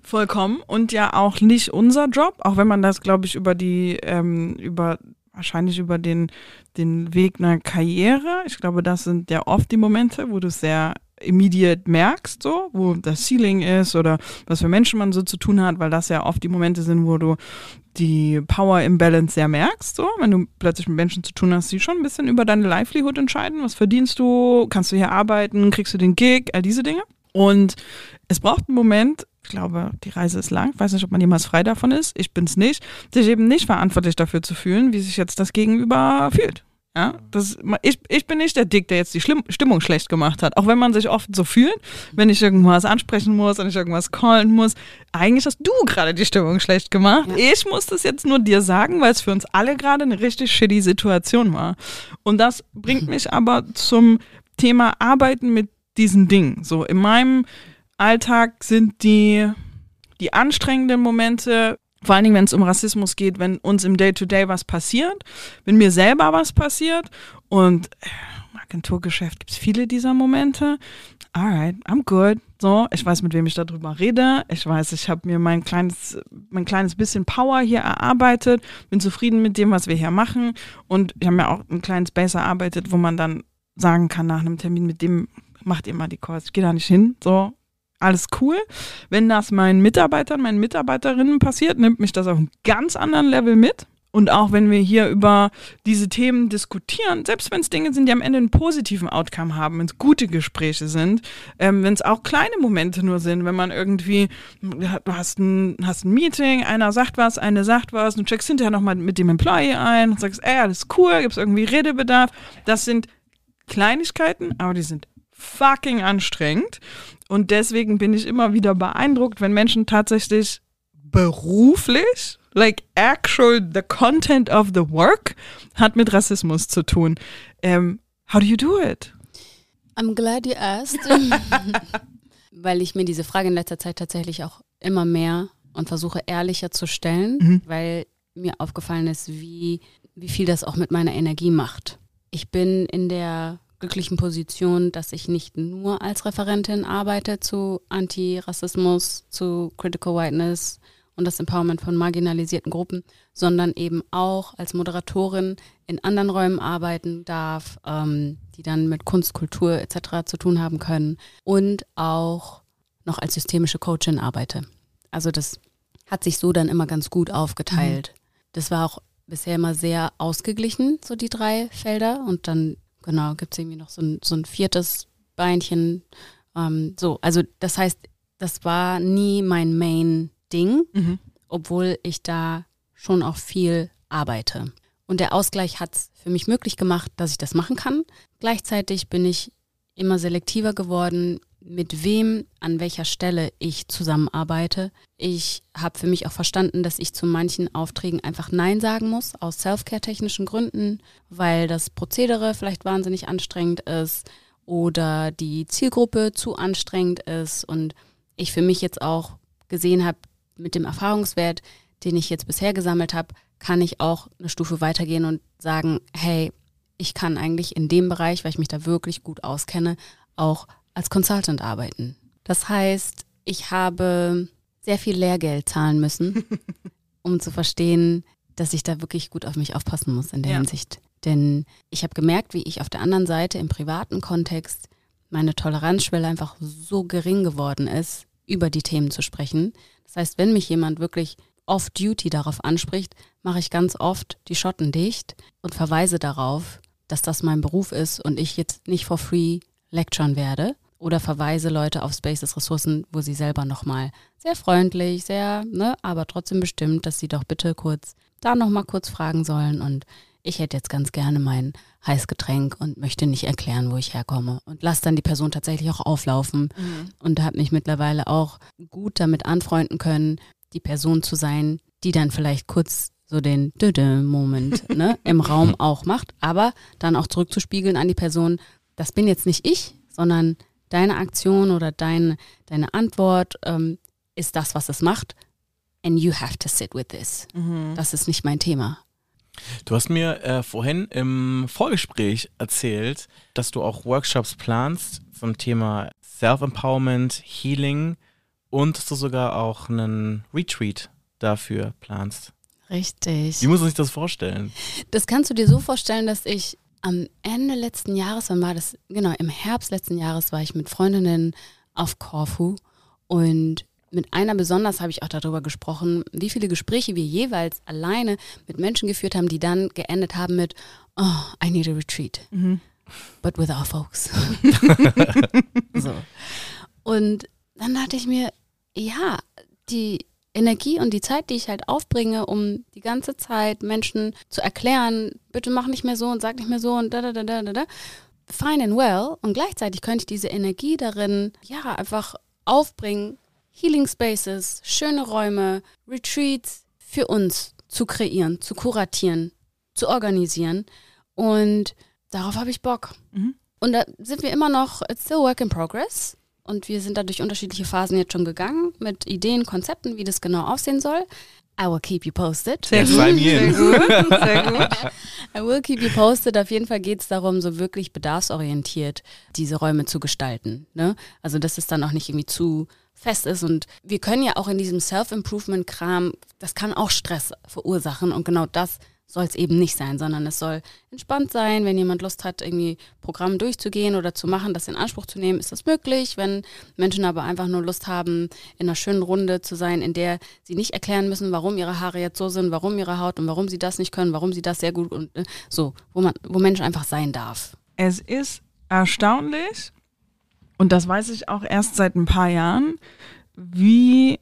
Vollkommen. Und ja auch nicht unser Job, auch wenn man das, glaube ich, über die, ähm, über wahrscheinlich über den, den Weg einer Karriere. Ich glaube, das sind ja oft die Momente, wo du es sehr immediate merkst, so, wo das Ceiling ist oder was für Menschen man so zu tun hat, weil das ja oft die Momente sind, wo du die Power Imbalance sehr merkst, so, wenn du plötzlich mit Menschen zu tun hast, die schon ein bisschen über deine Livelihood entscheiden. Was verdienst du? Kannst du hier arbeiten? Kriegst du den Gig? All diese Dinge. Und es braucht einen Moment, ich glaube, die Reise ist lang, ich weiß nicht, ob man jemals frei davon ist, ich bin es nicht, sich eben nicht verantwortlich dafür zu fühlen, wie sich jetzt das Gegenüber fühlt. Ja, das, ich, ich bin nicht der Dick, der jetzt die Stimmung schlecht gemacht hat. Auch wenn man sich oft so fühlt, wenn ich irgendwas ansprechen muss, wenn ich irgendwas callen muss. Eigentlich hast du gerade die Stimmung schlecht gemacht. Ich muss das jetzt nur dir sagen, weil es für uns alle gerade eine richtig shitty Situation war. Und das bringt <laughs> mich aber zum Thema Arbeiten mit diesen Dingen. So in meinem Alltag sind die, die anstrengenden Momente, vor allen Dingen, wenn es um Rassismus geht, wenn uns im Day-to-Day was passiert, wenn mir selber was passiert und äh, im Agenturgeschäft gibt es viele dieser Momente. Alright, I'm good. So, ich weiß, mit wem ich darüber rede. Ich weiß, ich habe mir mein kleines, mein kleines bisschen Power hier erarbeitet, bin zufrieden mit dem, was wir hier machen. Und ich habe mir auch einen kleinen Space erarbeitet, wo man dann sagen kann nach einem Termin, mit dem macht ihr mal die Calls. Ich gehe da nicht hin. So, alles cool. Wenn das meinen Mitarbeitern, meinen Mitarbeiterinnen passiert, nimmt mich das auf einen ganz anderen Level mit. Und auch wenn wir hier über diese Themen diskutieren, selbst wenn es Dinge sind, die am Ende einen positiven Outcome haben, wenn es gute Gespräche sind, ähm, wenn es auch kleine Momente nur sind, wenn man irgendwie, du hast ein, hast ein Meeting, einer sagt was, eine sagt was, du checkst hinterher nochmal mit dem Employee ein und sagst, ey, alles cool, gibt es irgendwie Redebedarf. Das sind Kleinigkeiten, aber die sind fucking anstrengend. Und deswegen bin ich immer wieder beeindruckt, wenn Menschen tatsächlich beruflich, like actual the content of the work, hat mit Rassismus zu tun. Ähm, how do you do it? I'm glad you asked. <laughs> weil ich mir diese Frage in letzter Zeit tatsächlich auch immer mehr und versuche ehrlicher zu stellen, weil mir aufgefallen ist, wie, wie viel das auch mit meiner Energie macht. Ich bin in der glücklichen Position, dass ich nicht nur als Referentin arbeite zu Antirassismus, zu Critical Whiteness und das Empowerment von marginalisierten Gruppen, sondern eben auch als Moderatorin in anderen Räumen arbeiten darf, ähm, die dann mit Kunst, Kultur etc. zu tun haben können und auch noch als systemische Coachin arbeite. Also das hat sich so dann immer ganz gut aufgeteilt. Das war auch bisher immer sehr ausgeglichen, so die drei Felder. Und dann, genau, gibt es irgendwie noch so ein, so ein viertes Beinchen. Ähm, so, also das heißt, das war nie mein Main-Ding, obwohl ich da schon auch viel arbeite. Und der Ausgleich hat es für mich möglich gemacht, dass ich das machen kann. Gleichzeitig bin ich immer selektiver geworden, mit wem, an welcher Stelle ich zusammenarbeite. Ich habe für mich auch verstanden, dass ich zu manchen Aufträgen einfach Nein sagen muss, aus Self-Care-technischen Gründen, weil das Prozedere vielleicht wahnsinnig anstrengend ist oder die Zielgruppe zu anstrengend ist und ich für mich jetzt auch gesehen habe, mit dem Erfahrungswert, den ich jetzt bisher gesammelt habe, kann ich auch eine Stufe weitergehen und sagen, hey, ich kann eigentlich in dem Bereich, weil ich mich da wirklich gut auskenne, auch als Consultant arbeiten. Das heißt, ich habe sehr viel Lehrgeld zahlen müssen, <laughs> um zu verstehen, dass ich da wirklich gut auf mich aufpassen muss in der Ja. Hinsicht. Denn ich habe gemerkt, wie ich auf der anderen Seite im privaten Kontext meine Toleranzschwelle einfach so gering geworden ist, über die Themen zu sprechen. Das heißt, wenn mich jemand wirklich off-duty darauf anspricht, mache ich ganz oft die Schotten dicht und verweise darauf, dass das mein Beruf ist und ich jetzt nicht for free lecturen werde oder verweise Leute auf Spaces Ressourcen, wo sie selber nochmal sehr freundlich, sehr, ne, aber trotzdem bestimmt, dass sie doch bitte kurz da nochmal kurz fragen sollen. Und ich hätte jetzt ganz gerne mein Heißgetränk und möchte nicht erklären, wo ich herkomme. Und lass dann die Person tatsächlich auch auflaufen. Und habe mich mittlerweile auch gut damit anfreunden können, die Person zu sein, die dann vielleicht kurz so den Döde-Moment <laughs> ne, im Raum auch macht, aber dann auch zurückzuspiegeln an die Person, das bin jetzt nicht ich, sondern deine Aktion oder dein, deine Antwort ähm, ist das, was es macht. And you have to sit with this. Das ist nicht mein Thema. Du hast mir äh, vorhin im Vorgespräch erzählt, dass du auch Workshops planst zum Thema Self-Empowerment, Healing und dass du sogar auch einen Retreat dafür planst. Richtig. Wie muss man sich das vorstellen? Das kannst du dir so vorstellen, dass ich am Ende letzten Jahres, wann war das? Genau, im Herbst letzten Jahres war ich mit Freundinnen auf Korfu und mit einer besonders habe ich auch darüber gesprochen, wie viele Gespräche wir jeweils alleine mit Menschen geführt haben, die dann geendet haben mit, oh, I need a retreat. But with our folks. <laughs> so. Und dann dachte ich mir, ja, die Energie und die Zeit, die ich halt aufbringe, um die ganze Zeit Menschen zu erklären, bitte mach nicht mehr so und sag nicht mehr so und da, da, da, da, da, da. Fine and well. Und gleichzeitig könnte ich diese Energie darin, ja, einfach aufbringen, Healing Spaces, schöne Räume, Retreats für uns zu kreieren, zu kuratieren, zu organisieren. Und darauf habe ich Bock. Und da sind wir immer noch, it's still work in progress. Und wir sind da durch unterschiedliche Phasen jetzt schon gegangen mit Ideen, Konzepten, wie das genau aussehen soll. I will keep you posted. Sehr Yes, gut. Sehr gut. <laughs> Sehr gut. I will keep you posted. Auf jeden Fall geht es darum, so wirklich bedarfsorientiert diese Räume zu gestalten. Ne? Also, dass es dann auch nicht irgendwie zu fest ist. Und wir können ja auch in diesem Self-Improvement-Kram, das kann auch Stress verursachen. Und genau das soll es eben nicht sein, sondern es soll entspannt sein. Wenn jemand Lust hat, irgendwie Programm durchzugehen oder zu machen, das in Anspruch zu nehmen, ist das möglich. Wenn Menschen aber einfach nur Lust haben, in einer schönen Runde zu sein, in der sie nicht erklären müssen, warum ihre Haare jetzt so sind, warum ihre Haut und warum sie das nicht können, warum sie das sehr gut und äh, so, wo man, wo Mensch einfach sein darf. Es ist erstaunlich, und das weiß ich auch erst seit ein paar Jahren, wie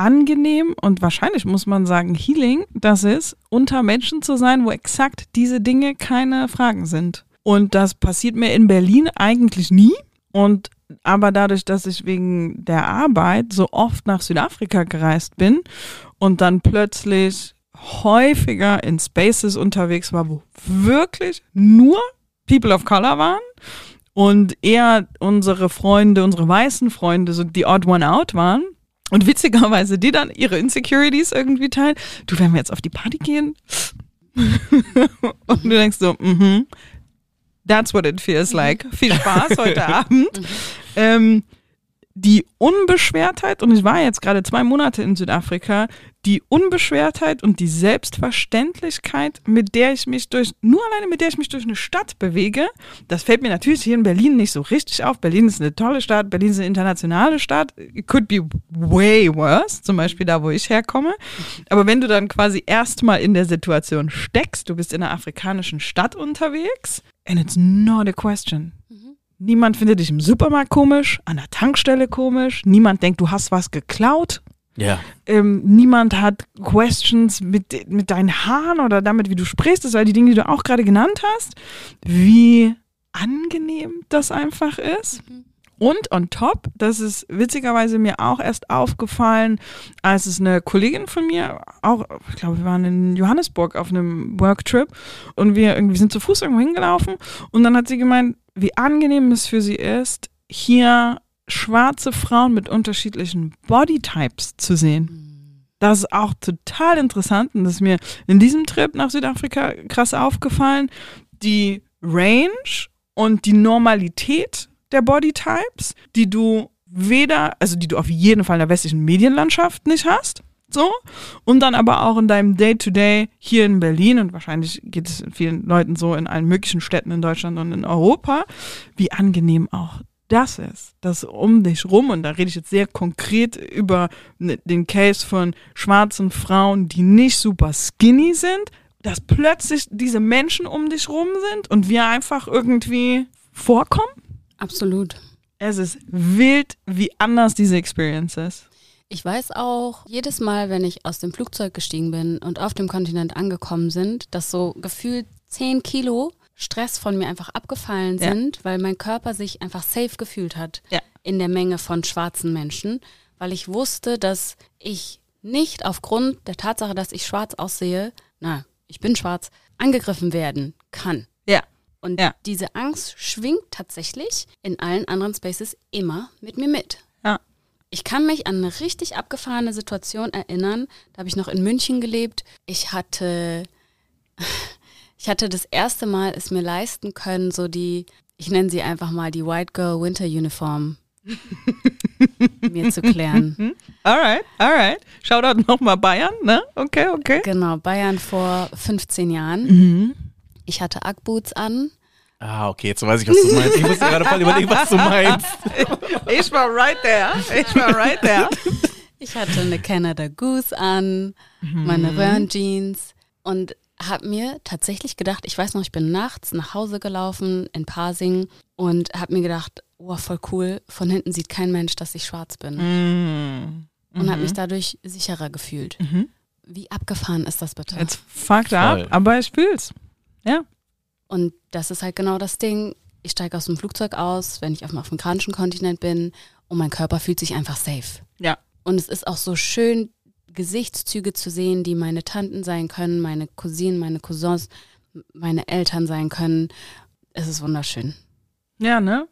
angenehm und wahrscheinlich muss man sagen Healing das ist, unter Menschen zu sein, wo exakt diese Dinge keine Fragen sind. Und das passiert mir in Berlin eigentlich nie. Und aber dadurch, dass ich wegen der Arbeit so oft nach Südafrika gereist bin und dann plötzlich häufiger in Spaces unterwegs war, wo wirklich nur People of Color waren und eher unsere Freunde, unsere weißen Freunde, so die Odd One Out waren. Und witzigerweise die dann ihre Insecurities irgendwie teilen. Du, wenn wir jetzt auf die Party gehen. <laughs> und du denkst so, mhm, that's what it feels like. Viel Spaß heute <laughs> Abend. Ähm, die Unbeschwertheit, und ich war jetzt gerade zwei Monate in Südafrika, die Unbeschwertheit und die Selbstverständlichkeit, mit der ich mich durch, nur alleine mit der ich mich durch eine Stadt bewege, das fällt mir natürlich hier in Berlin nicht so richtig auf. Berlin ist eine tolle Stadt, Berlin ist eine internationale Stadt. It could be way worse, zum Beispiel da, wo ich herkomme. Aber wenn du dann quasi erstmal in der Situation steckst, du bist in einer afrikanischen Stadt unterwegs, and it's not a question. Niemand findet dich im Supermarkt komisch, an der Tankstelle komisch, niemand denkt, du hast was geklaut. Ja. Ähm, niemand hat Questions mit, mit deinen Haaren oder damit, wie du sprichst. Das sind die Dinge, die du auch gerade genannt hast. Wie angenehm das einfach ist. Und on top, das ist witzigerweise mir auch erst aufgefallen, als es eine Kollegin von mir, auch, ich glaube, wir waren in Johannesburg auf einem Worktrip und wir irgendwie sind zu Fuß irgendwo hingelaufen und dann hat sie gemeint, wie angenehm es für sie ist, hier schwarze Frauen mit unterschiedlichen Bodytypes zu sehen. Das ist auch total interessant und das ist mir in diesem Trip nach Südafrika krass aufgefallen. Die Range und die Normalität der Bodytypes, die du weder, also die du auf jeden Fall in der westlichen Medienlandschaft nicht hast, so, und dann aber auch in deinem Day-to-Day hier in Berlin und wahrscheinlich geht es vielen Leuten so in allen möglichen Städten in Deutschland und in Europa, wie angenehm auch das ist, dass um dich rum, und da rede ich jetzt sehr konkret über ne, den Case von schwarzen Frauen, die nicht super skinny sind, dass plötzlich diese Menschen um dich rum sind und wir einfach irgendwie vorkommen. Absolut. Es ist wild, wie anders diese Experience ist. Ich weiß auch, jedes Mal, wenn ich aus dem Flugzeug gestiegen bin und auf dem Kontinent angekommen sind, dass so gefühlt 10 Kilo Stress von mir einfach abgefallen Ja. sind, weil mein Körper sich einfach safe gefühlt hat Ja. in der Menge von schwarzen Menschen, weil ich wusste, dass ich nicht aufgrund der Tatsache, dass ich schwarz aussehe, na, ich bin schwarz, angegriffen werden kann. Ja. Und Ja. diese Angst schwingt tatsächlich in allen anderen Spaces immer mit mir mit. Ja. Ich kann mich an eine richtig abgefahrene Situation erinnern. Da habe ich noch in München gelebt. Ich hatte, ich hatte das erste Mal es mir leisten können, so die, ich nenne sie einfach mal die White Girl Winter Uniform <laughs> mir zu klären. Alright, alright. Shoutout nochmal Bayern, ne? Okay, okay. Genau, Bayern vor 15 Jahren. Mhm. Ich hatte Ackboots an. Ah, okay, jetzt weiß ich, was du meinst. Ich musste gerade voll überlegen, was du meinst. <laughs> Ich war right there. Ich war right there. Ich hatte eine Canada Goose an, Mhm. meine Röhrenjeans und habe mir tatsächlich gedacht, ich weiß noch, ich bin nachts nach Hause gelaufen in Pasing und habe mir gedacht, oh, voll cool, von hinten sieht kein Mensch, dass ich schwarz bin. Mhm. Und habe mich dadurch sicherer gefühlt. Wie abgefahren ist das bitte? Jetzt fucked Voll. up, aber ich fühl's. Ja. Und das ist halt genau das Ding. Ich steige aus dem Flugzeug aus, wenn ich auf dem afrikanischen Kontinent bin und mein Körper fühlt sich einfach safe. Ja. Und es ist auch so schön, Gesichtszüge zu sehen, die meine Tanten sein können, meine Cousinen, meine Cousins, meine Eltern sein können. Es ist wunderschön. Ja, ne?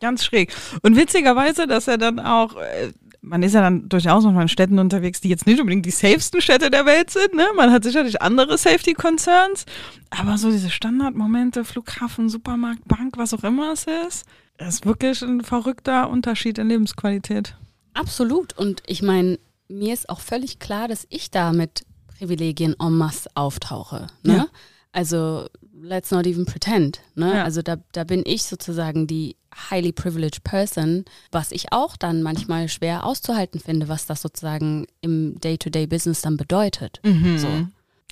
Ganz schräg. Und witzigerweise, dass er dann auch, äh, man ist ja dann durchaus manchmal in Städten unterwegs, die jetzt nicht unbedingt die safesten Städte der Welt sind, ne? Man hat sicherlich andere Safety Concerns, aber so diese Standardmomente, Flughafen, Supermarkt, Bank, was auch immer es ist, ist wirklich ein verrückter Unterschied in Lebensqualität. Absolut. Und ich meine, mir ist auch völlig klar, dass ich da mit Privilegien en masse auftauche. Ne? Ja. Also, let's not even pretend. Ne? Ja. Also, da, da bin ich sozusagen die highly privileged person, was ich auch dann manchmal schwer auszuhalten finde, was das sozusagen im Day-to-Day-Business dann bedeutet. So.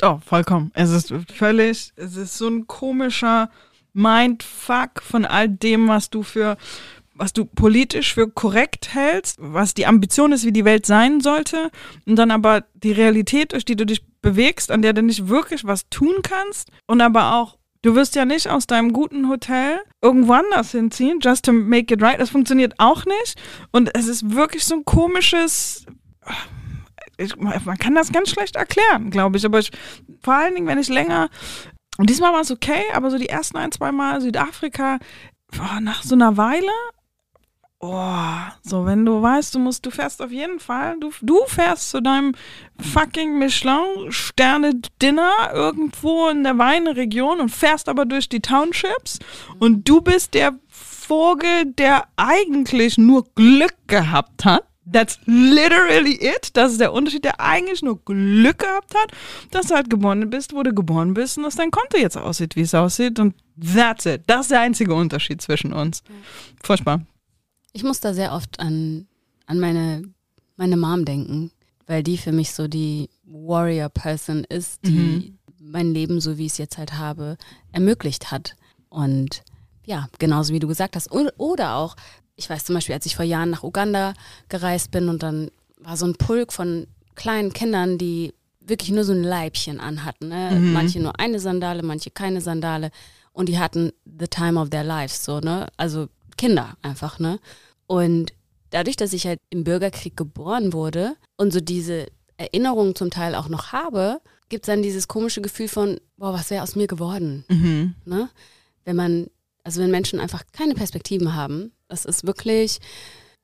Oh, vollkommen. Es ist völlig, es ist so ein komischer Mindfuck von all dem, was du für, was du politisch für korrekt hältst, was die Ambition ist, wie die Welt sein sollte, und dann aber die Realität, durch die du dich bewegst, an der du nicht wirklich was tun kannst, und aber auch Du wirst ja nicht aus deinem guten Hotel irgendwo anders hinziehen, just to make it right. Das funktioniert auch nicht. Und es ist wirklich so ein komisches, ich, man kann das ganz schlecht erklären, glaube ich. Aber ich, vor allen Dingen, wenn ich länger, und diesmal war es okay, aber so die ersten ein, zwei Mal Südafrika, boah, nach so einer Weile, oh, so wenn du weißt, du musst, du fährst auf jeden Fall, du, du fährst zu deinem fucking Michelin-Sterne-Dinner irgendwo in der Weinregion und fährst aber durch die Townships und du bist der Vogel, der eigentlich nur Glück gehabt hat. That's literally it. Das ist der Unterschied, der eigentlich nur Glück gehabt hat, dass du halt geboren bist, wo du geboren bist und dass dein Konto jetzt aussieht, wie es aussieht. Und that's it. Das ist der einzige Unterschied zwischen uns. Furchtbar. Ich muss da sehr oft an, an meine, meine Mom denken, weil die für mich so die Warrior-Person ist, die mein Leben, so wie ich es jetzt halt habe, ermöglicht hat. Und ja, genauso wie du gesagt hast. Oder auch, ich weiß zum Beispiel, als ich vor Jahren nach Uganda gereist bin und dann war so ein Pulk von kleinen Kindern, die wirklich nur so ein Leibchen anhatten. Ne? Manche nur eine Sandale, manche keine Sandale. Und die hatten the time of their lives, so, ne? Also Kinder einfach, ne? Und dadurch, dass ich halt im Bürgerkrieg geboren wurde und so diese Erinnerungen zum Teil auch noch habe, gibt es dann dieses komische Gefühl von, boah, was wäre aus mir geworden? Mhm. Ne? Wenn man, also wenn Menschen einfach keine Perspektiven haben, das ist wirklich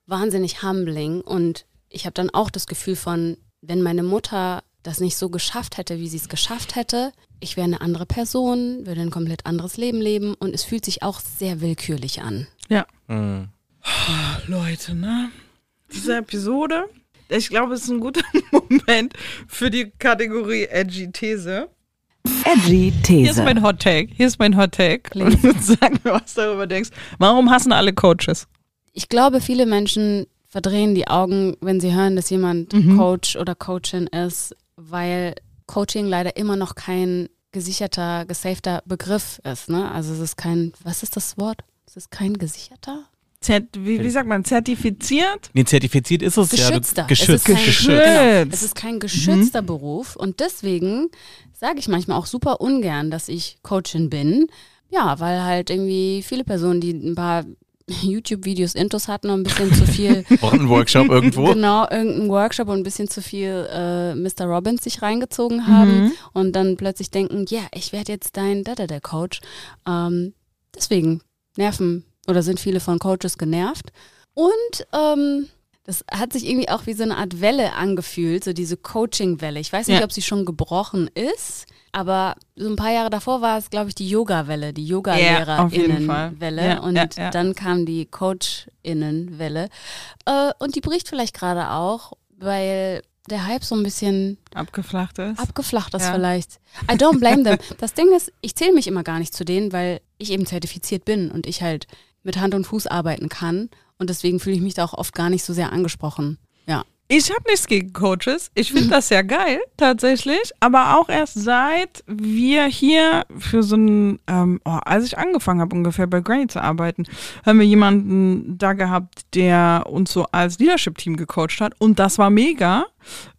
wahnsinnig humbling. Und ich habe dann auch das Gefühl von, wenn meine Mutter das nicht so geschafft hätte, wie sie es geschafft hätte, ich wäre eine andere Person, würde ein komplett anderes Leben leben und es fühlt sich auch sehr willkürlich an. Ja. Mhm. Leute, ne? Diese Episode, ich glaube, es ist ein guter <laughs> Moment für die Kategorie Edgy These. Edgy Hier ist These. mein Hot Take. Hier ist mein Hot Take. Und <laughs> sag mir, was du darüber denkst. Warum hassen alle Coaches? Ich glaube, viele Menschen verdrehen die Augen, wenn sie hören, dass jemand Mhm. Coach oder Coachin ist, weil Coaching leider immer noch kein gesicherter, gesafter Begriff ist. Ne? Also es ist kein, was ist das Wort? Es ist kein gesicherter? Zert, wie, wie sagt man? Zertifiziert? Nee, zertifiziert ist es Geschützter. ja. Geschützt. Es ist kein, geschützt. Genau, es ist kein geschützter Beruf und deswegen sage ich manchmal auch super ungern, dass ich Coachin bin. Ja, weil halt irgendwie viele Personen, die ein paar <laughs> YouTube-Videos Intos hatten und ein bisschen zu viel <laughs> Ein Workshop <laughs> irgendwo. Genau, irgendein Workshop und ein bisschen zu viel äh, Mr. Robbins sich reingezogen haben Mhm. und dann plötzlich denken, ja, ich werde jetzt dein da der Coach. Ähm, deswegen nerven oder sind viele von Coaches genervt. Und ähm, das hat sich irgendwie auch wie so eine Art Welle angefühlt, so diese Coaching-Welle. Ich weiß nicht, Ja. ob sie schon gebrochen ist, aber so ein paar Jahre davor war es, glaube ich, die Yoga-Welle, die. Yoga-LehrerInnen-Welle. Ja, und ja. dann kam die Coach-Innen-Welle. Äh, und die bricht vielleicht gerade auch, weil der Hype so ein bisschen Abgeflacht ist. abgeflacht ist Ja. vielleicht. I don't blame them. <laughs> Das Ding ist, ich zähle mich immer gar nicht zu denen, weil ich eben zertifiziert bin und ich halt mit Hand und Fuß arbeiten kann. Und deswegen fühle ich mich da auch oft gar nicht so sehr angesprochen. Ja. Ich habe nichts gegen Coaches. Ich finde <laughs> das ja geil, tatsächlich. Aber auch erst seit wir hier für so ein, ähm, oh, als ich angefangen habe, ungefähr bei Granny zu arbeiten, haben wir jemanden da gehabt, der uns so als Leadership-Team gecoacht hat. Und das war mega.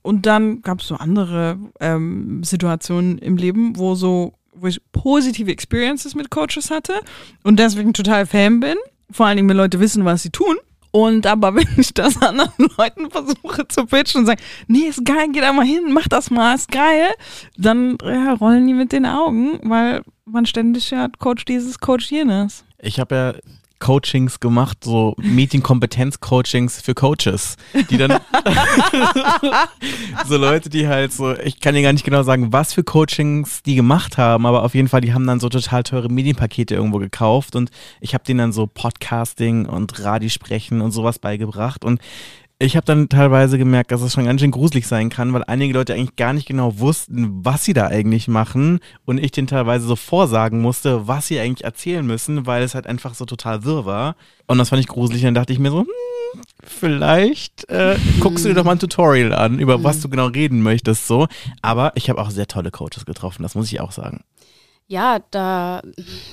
Und dann gab es so andere ähm, Situationen im Leben, wo so, wo ich positive Experiences mit Coaches hatte und deswegen total Fan bin. Vor allen Dingen, wenn Leute wissen, was sie tun. Und aber <laughs> wenn ich das anderen Leuten versuche zu pitchen und sage, nee, ist geil, geh da mal hin, mach das mal, ist geil, dann ja, rollen die mit den Augen, weil man ständig ja Coach dieses, Coach jenes. Ich habe ja Coachings gemacht, so Meeting-Kompetenz-Coachings für Coaches, die dann <laughs> <laughs> so Leute, die halt so, ich kann dir gar nicht genau sagen, was für Coachings die gemacht haben, aber auf jeden Fall, die haben dann so total teure Medienpakete irgendwo gekauft und ich habe denen dann so Podcasting und Radiosprechen und sowas beigebracht und ich habe dann teilweise gemerkt, dass es schon ganz schön gruselig sein kann, weil einige Leute eigentlich gar nicht genau wussten, was sie da eigentlich machen und ich denen teilweise so vorsagen musste, was sie eigentlich erzählen müssen, weil es halt einfach so total wirr war. Und das fand ich gruselig und dann dachte ich mir so, hm, vielleicht äh, guckst du dir doch mal ein Tutorial an, über was du genau reden möchtest so. Aber ich habe auch sehr tolle Coaches getroffen, das muss ich auch sagen. Ja, da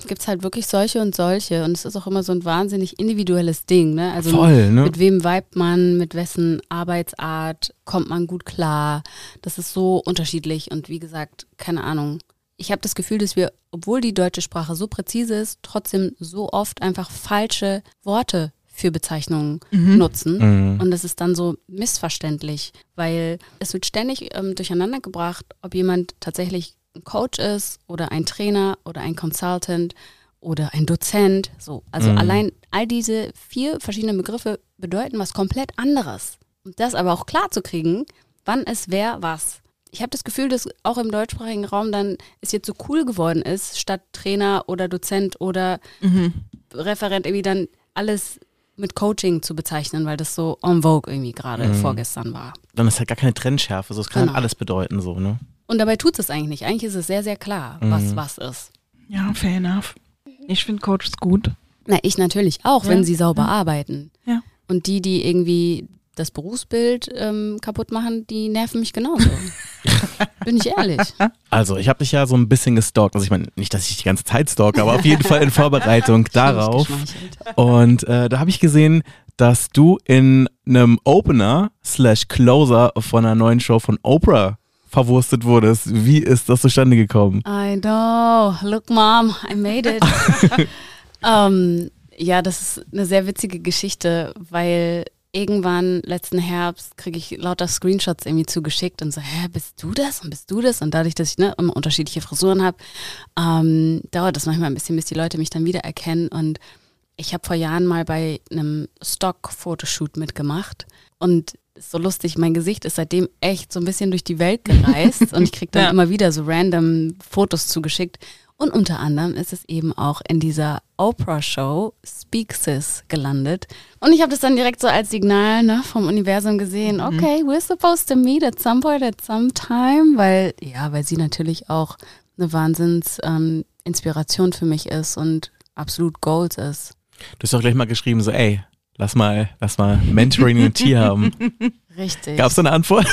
gibt es halt wirklich solche und solche. Und es ist auch immer so ein wahnsinnig individuelles Ding. Ne? Also Voll, ne? mit wem vibet man, mit wessen Arbeitsart kommt man gut klar. Das ist so unterschiedlich. Und wie gesagt, keine Ahnung. Ich habe das Gefühl, dass wir, obwohl die deutsche Sprache so präzise ist, trotzdem so oft einfach falsche Worte für Bezeichnungen nutzen. Mhm. Und das ist dann so missverständlich, weil es wird ständig ähm, durcheinander gebracht, ob jemand tatsächlich ein Coach ist oder ein Trainer oder ein Consultant oder ein Dozent. So, also Mhm. allein all diese vier verschiedenen Begriffe bedeuten was komplett anderes. Und das aber auch klar zu kriegen, wann ist wer was. Ich habe das Gefühl, dass auch im deutschsprachigen Raum dann es jetzt so cool geworden ist, statt Trainer oder Dozent oder Referent irgendwie dann alles mit Coaching zu bezeichnen, weil das so en vogue irgendwie gerade vorgestern war. Dann ist halt gar keine Trennschärfe, so es kann Genau. halt alles bedeuten so, ne? Und dabei tut es eigentlich nicht. Eigentlich ist es sehr, sehr klar, was was ist. Ja, fair enough. Ich finde Coaches gut. Na, ich natürlich auch, Ja, wenn sie sauber arbeiten. Ja. Und die, die irgendwie das Berufsbild ähm, kaputt machen, die nerven mich genauso. <laughs> Bin ich ehrlich. Also, ich habe dich ja so ein bisschen gestalkt. Also, ich meine, nicht, dass ich die ganze Zeit stalke, aber auf jeden Fall in Vorbereitung <laughs> darauf. Und äh, da habe ich gesehen, dass du in einem Opener slash Closer von einer neuen Show von Oprah verwurstet wurdest. Wie ist das zustande gekommen? I know. Look, Mom, I made it. <laughs> ähm, Ja, das ist eine sehr witzige Geschichte, weil irgendwann letzten Herbst kriege ich lauter Screenshots irgendwie zugeschickt und so, hä, bist du das und bist du das? Und dadurch, dass ich ne, immer unterschiedliche Frisuren habe, ähm, dauert das manchmal ein bisschen, bis die Leute mich dann wiedererkennen. Und ich habe vor Jahren mal bei einem Stock-Fotoshoot mitgemacht und ist so lustig, mein Gesicht ist seitdem echt so ein bisschen durch die Welt gereist <laughs> und ich kriege dann Ja. immer wieder so random Fotos zugeschickt. Und unter anderem ist es eben auch in dieser Oprah-Show Speak Sis gelandet. Und ich habe das dann direkt so als Signal ne, vom Universum gesehen, okay, we're supposed to meet at some point, at some time, weil, ja, weil sie natürlich auch eine Wahnsinns ähm, Inspiration für mich ist und absolut Goals ist. Du hast doch gleich mal geschrieben, so, ey, lass mal, lass mal Mentoring und Tier haben. <laughs> Richtig. Gab's da eine Antwort?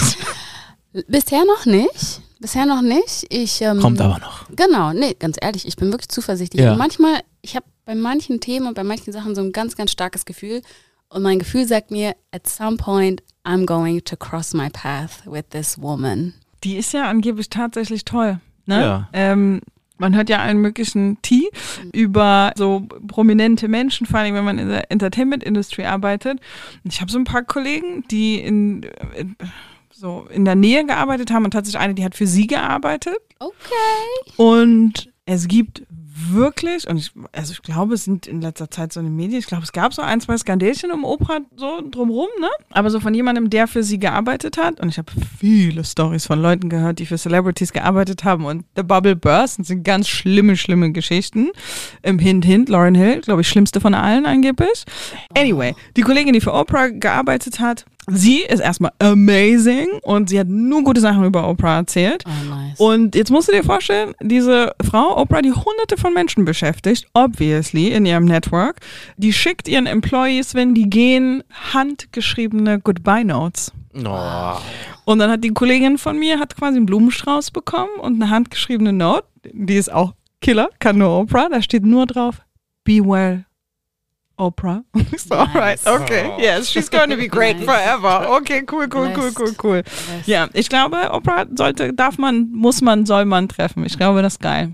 Bisher noch nicht. Bisher noch nicht. Ich, ähm, Kommt aber noch. Genau, nee, ganz ehrlich, ich bin wirklich zuversichtlich. Ja. Und manchmal, ich habe bei manchen Themen und bei manchen Sachen so ein ganz, ganz starkes Gefühl. Und mein Gefühl sagt mir, at some point, I'm going to cross my path with this woman. Die ist ja angeblich tatsächlich toll. Ne? Ja. Ähm, man hört ja allen möglichen Tee über so prominente Menschen, vor allem wenn man in der Entertainment-Industrie arbeitet. Und ich habe so ein paar Kollegen, die in, in, so in der Nähe gearbeitet haben und tatsächlich eine, die hat für sie gearbeitet. Okay. Und es gibt wirklich, und ich, also ich glaube, es sind in letzter Zeit so eine Medien, ich glaube, es gab so ein, zwei Skandälchen um Oprah so drumrum, ne? Aber so von jemandem, der für sie gearbeitet hat. Und ich habe viele Stories von Leuten gehört, die für Celebrities gearbeitet haben und The Bubble Burst. Sind ganz schlimme, schlimme Geschichten. Im Hint, Hint, Lauren Hill, glaube ich, schlimmste von allen angeblich. Anyway, die Kollegin, die für Oprah gearbeitet hat, sie ist erstmal amazing und sie hat nur gute Sachen über Oprah erzählt. Oh, nice. Und jetzt musst du dir vorstellen, diese Frau, Oprah, die hunderte von Menschen beschäftigt, obviously, in ihrem Network, die schickt ihren Employees, wenn die gehen, handgeschriebene Goodbye-Notes. Oh. Und dann hat die Kollegin von mir, hat quasi einen Blumenstrauß bekommen und eine handgeschriebene Note, die ist auch Killer, kann nur Oprah, da steht nur drauf, be well. Oprah. <laughs> So, alright, Nice. okay. Yes, she's going to be great Nice. forever. Okay, cool, cool, cool, cool, cool. Ja, ich glaube, Oprah sollte, darf man, muss man, soll man treffen. Ich glaube, das ist geil.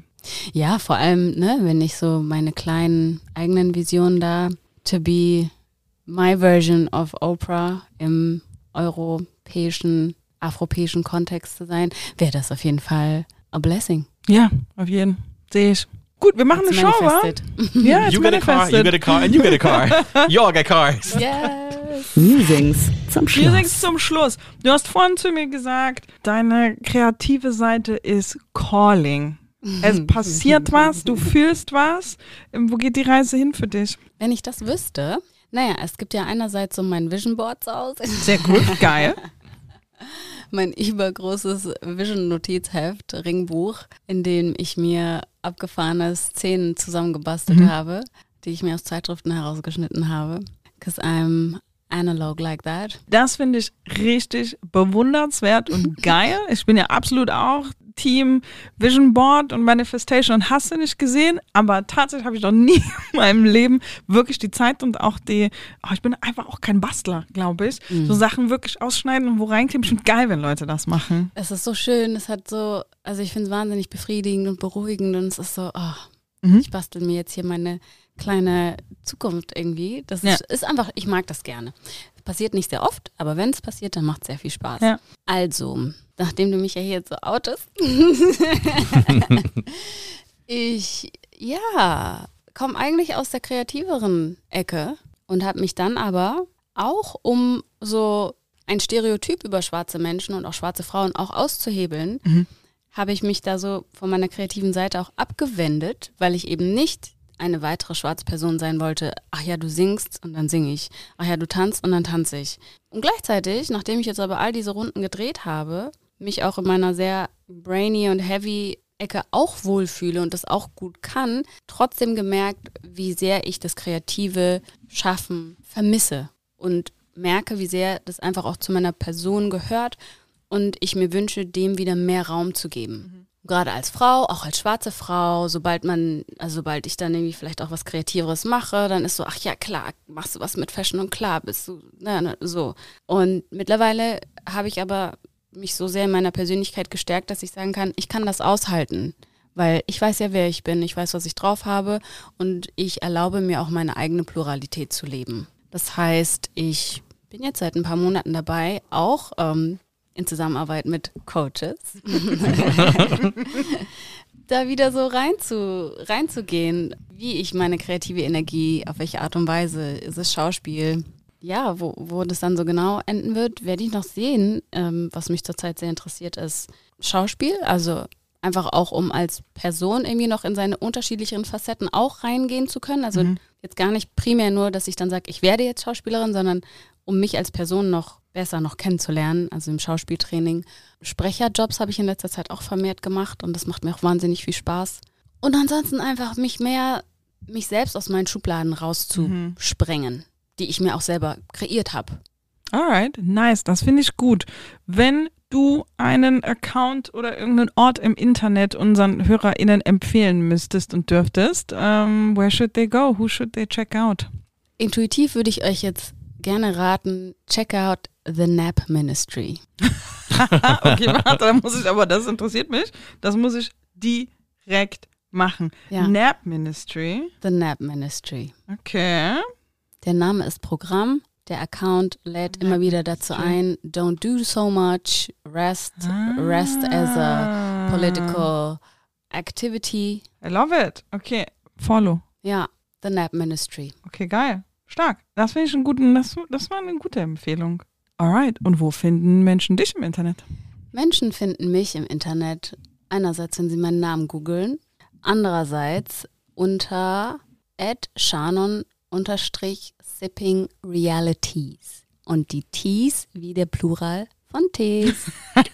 Ja, vor allem, ne, wenn ich so meine kleinen eigenen Visionen da, to be my version of Oprah im europäischen, afropäischen Kontext zu sein, wäre das auf jeden Fall a blessing. Ja, auf jeden. Sehe ich. Gut, wir machen eine It's Show, wa? <laughs> it's You get a car, you get a car, and you get a car. you all get cars. <laughs> Yes. Musings zum Schluss. zum Schluss. Du hast vorhin zu mir gesagt, deine kreative Seite ist Calling. Es <laughs> passiert was, du fühlst was. Wo geht die Reise hin für dich? Wenn ich das wüsste, naja, es gibt ja einerseits so mein Vision Board Hause, Sehr gut, geil. Mein übergroßes Vision-Notizheft, Ringbuch, in dem ich mir abgefahrene Szenen zusammengebastelt habe, die ich mir aus Zeitschriften herausgeschnitten habe. Because I'm analog like that. Das finde ich richtig bewundernswert und <laughs> geil. Ich bin ja absolut auch Team Vision Board und Manifestation und hast du nicht gesehen, aber tatsächlich habe ich noch nie <laughs> in meinem Leben wirklich die Zeit und auch die, oh, ich bin einfach auch kein Bastler, glaube ich. So Sachen wirklich ausschneiden und wo reinkleben. Ich finde geil, wenn Leute das machen. Es ist so schön, es hat so, also ich finde es wahnsinnig befriedigend und beruhigend und es ist so, oh, Mhm. ich bastel mir jetzt hier meine kleine Zukunft irgendwie. Das Ja. ist, ist einfach, ich mag das gerne. Passiert nicht sehr oft, aber wenn es passiert, dann macht es sehr viel Spaß. Ja. Also, nachdem du mich ja hier jetzt so outest, <laughs> ich, ja, komme eigentlich aus der kreativeren Ecke und habe mich dann aber auch, um so ein Stereotyp über schwarze Menschen und auch schwarze Frauen auch auszuhebeln, Mhm. habe ich mich da so von meiner kreativen Seite auch abgewendet, weil ich eben nicht eine weitere schwarze Person sein wollte. Ach ja, du singst und dann singe ich. Ach ja, du tanzt und dann tanze ich. Und gleichzeitig, nachdem ich jetzt aber all diese Runden gedreht habe, mich auch in meiner sehr brainy und heavy Ecke auch wohlfühle und das auch gut kann, trotzdem gemerkt, wie sehr ich das kreative Schaffen vermisse und merke, wie sehr das einfach auch zu meiner Person gehört und ich mir wünsche, dem wieder mehr Raum zu geben. Gerade als Frau, auch als schwarze Frau, sobald man, also sobald ich dann irgendwie vielleicht auch was Kreativeres mache, dann ist so, ach ja, klar, machst du was mit Fashion und klar bist du, na, na, so. Und mittlerweile habe ich aber mich so sehr in meiner Persönlichkeit gestärkt, dass ich sagen kann, ich kann das aushalten, Weil ich weiß ja, wer ich bin, ich weiß, was ich drauf habe und ich erlaube mir auch meine eigene Pluralität zu leben. Das heißt, ich bin jetzt seit ein paar Monaten dabei, auch ähm, in Zusammenarbeit mit Coaches, <laughs> da wieder so rein zu, reinzugehen, wie ich meine kreative Energie, auf welche Art und Weise, ist es Schauspiel, ja, wo, wo das dann so genau enden wird, werde ich noch sehen. Ähm, was mich zurzeit sehr interessiert, ist Schauspiel. Also einfach auch, um als Person irgendwie noch in seine unterschiedlicheren Facetten auch reingehen zu können. Also mhm. jetzt gar nicht primär nur, dass ich dann sage, ich werde jetzt Schauspielerin, sondern um mich als Person noch besser noch kennenzulernen, also im Schauspieltraining. Sprecherjobs habe ich in letzter Zeit auch vermehrt gemacht und das macht mir auch wahnsinnig viel Spaß. Und ansonsten einfach mich mehr, mich selbst aus meinen Schubladen rauszusprengen. Mhm die ich mir auch selber kreiert habe. Alright, nice, das finde ich gut. Wenn du einen Account oder irgendeinen Ort im Internet unseren HörerInnen empfehlen müsstest und dürftest, um, ähm, where should they go? Who should they check out? Intuitiv würde ich euch jetzt gerne raten, check out The Nap Ministry. <laughs> okay, warte, da muss ich, aber das interessiert mich. Das muss ich direkt machen. Ja. Nap Ministry. The Nap Ministry. Okay. Der Name ist Programm. Der Account lädt immer wieder dazu ein, don't do so much, rest, ah. rest as a political activity. I love it. Okay, follow. Ja, The Nap Ministry. Okay, geil. Stark. Das finde ich einen guten, das, das war eine gute Empfehlung. Alright, und wo finden Menschen dich im Internet? Menschen finden mich im Internet einerseits, wenn sie meinen Namen googeln, andererseits unter Shannon unterstrich Sipping Realities. Und die Tees wie der Plural von Tees. <laughs>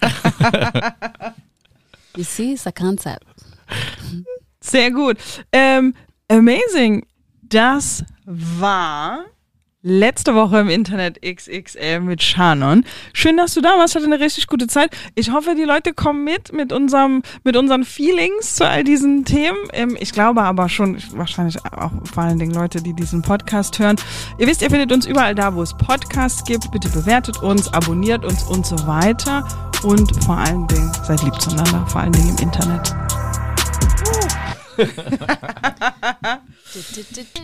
you see, it's a concept. Sehr gut. Ähm, amazing. Das war letzte Woche im Internet XXL mit Shannon. Schön, dass du da warst. Hatte eine richtig gute Zeit. Ich hoffe, die Leute kommen mit mit unserem mit unseren Feelings zu all diesen Themen. Ähm, ich glaube aber schon wahrscheinlich auch vor allen Dingen Leute, die diesen Podcast hören. Ihr wisst, ihr findet uns überall da, wo es Podcasts gibt. Bitte bewertet uns, abonniert uns und so weiter. Und vor allen Dingen seid lieb zueinander, vor allen Dingen im Internet. <laughs> <laughs>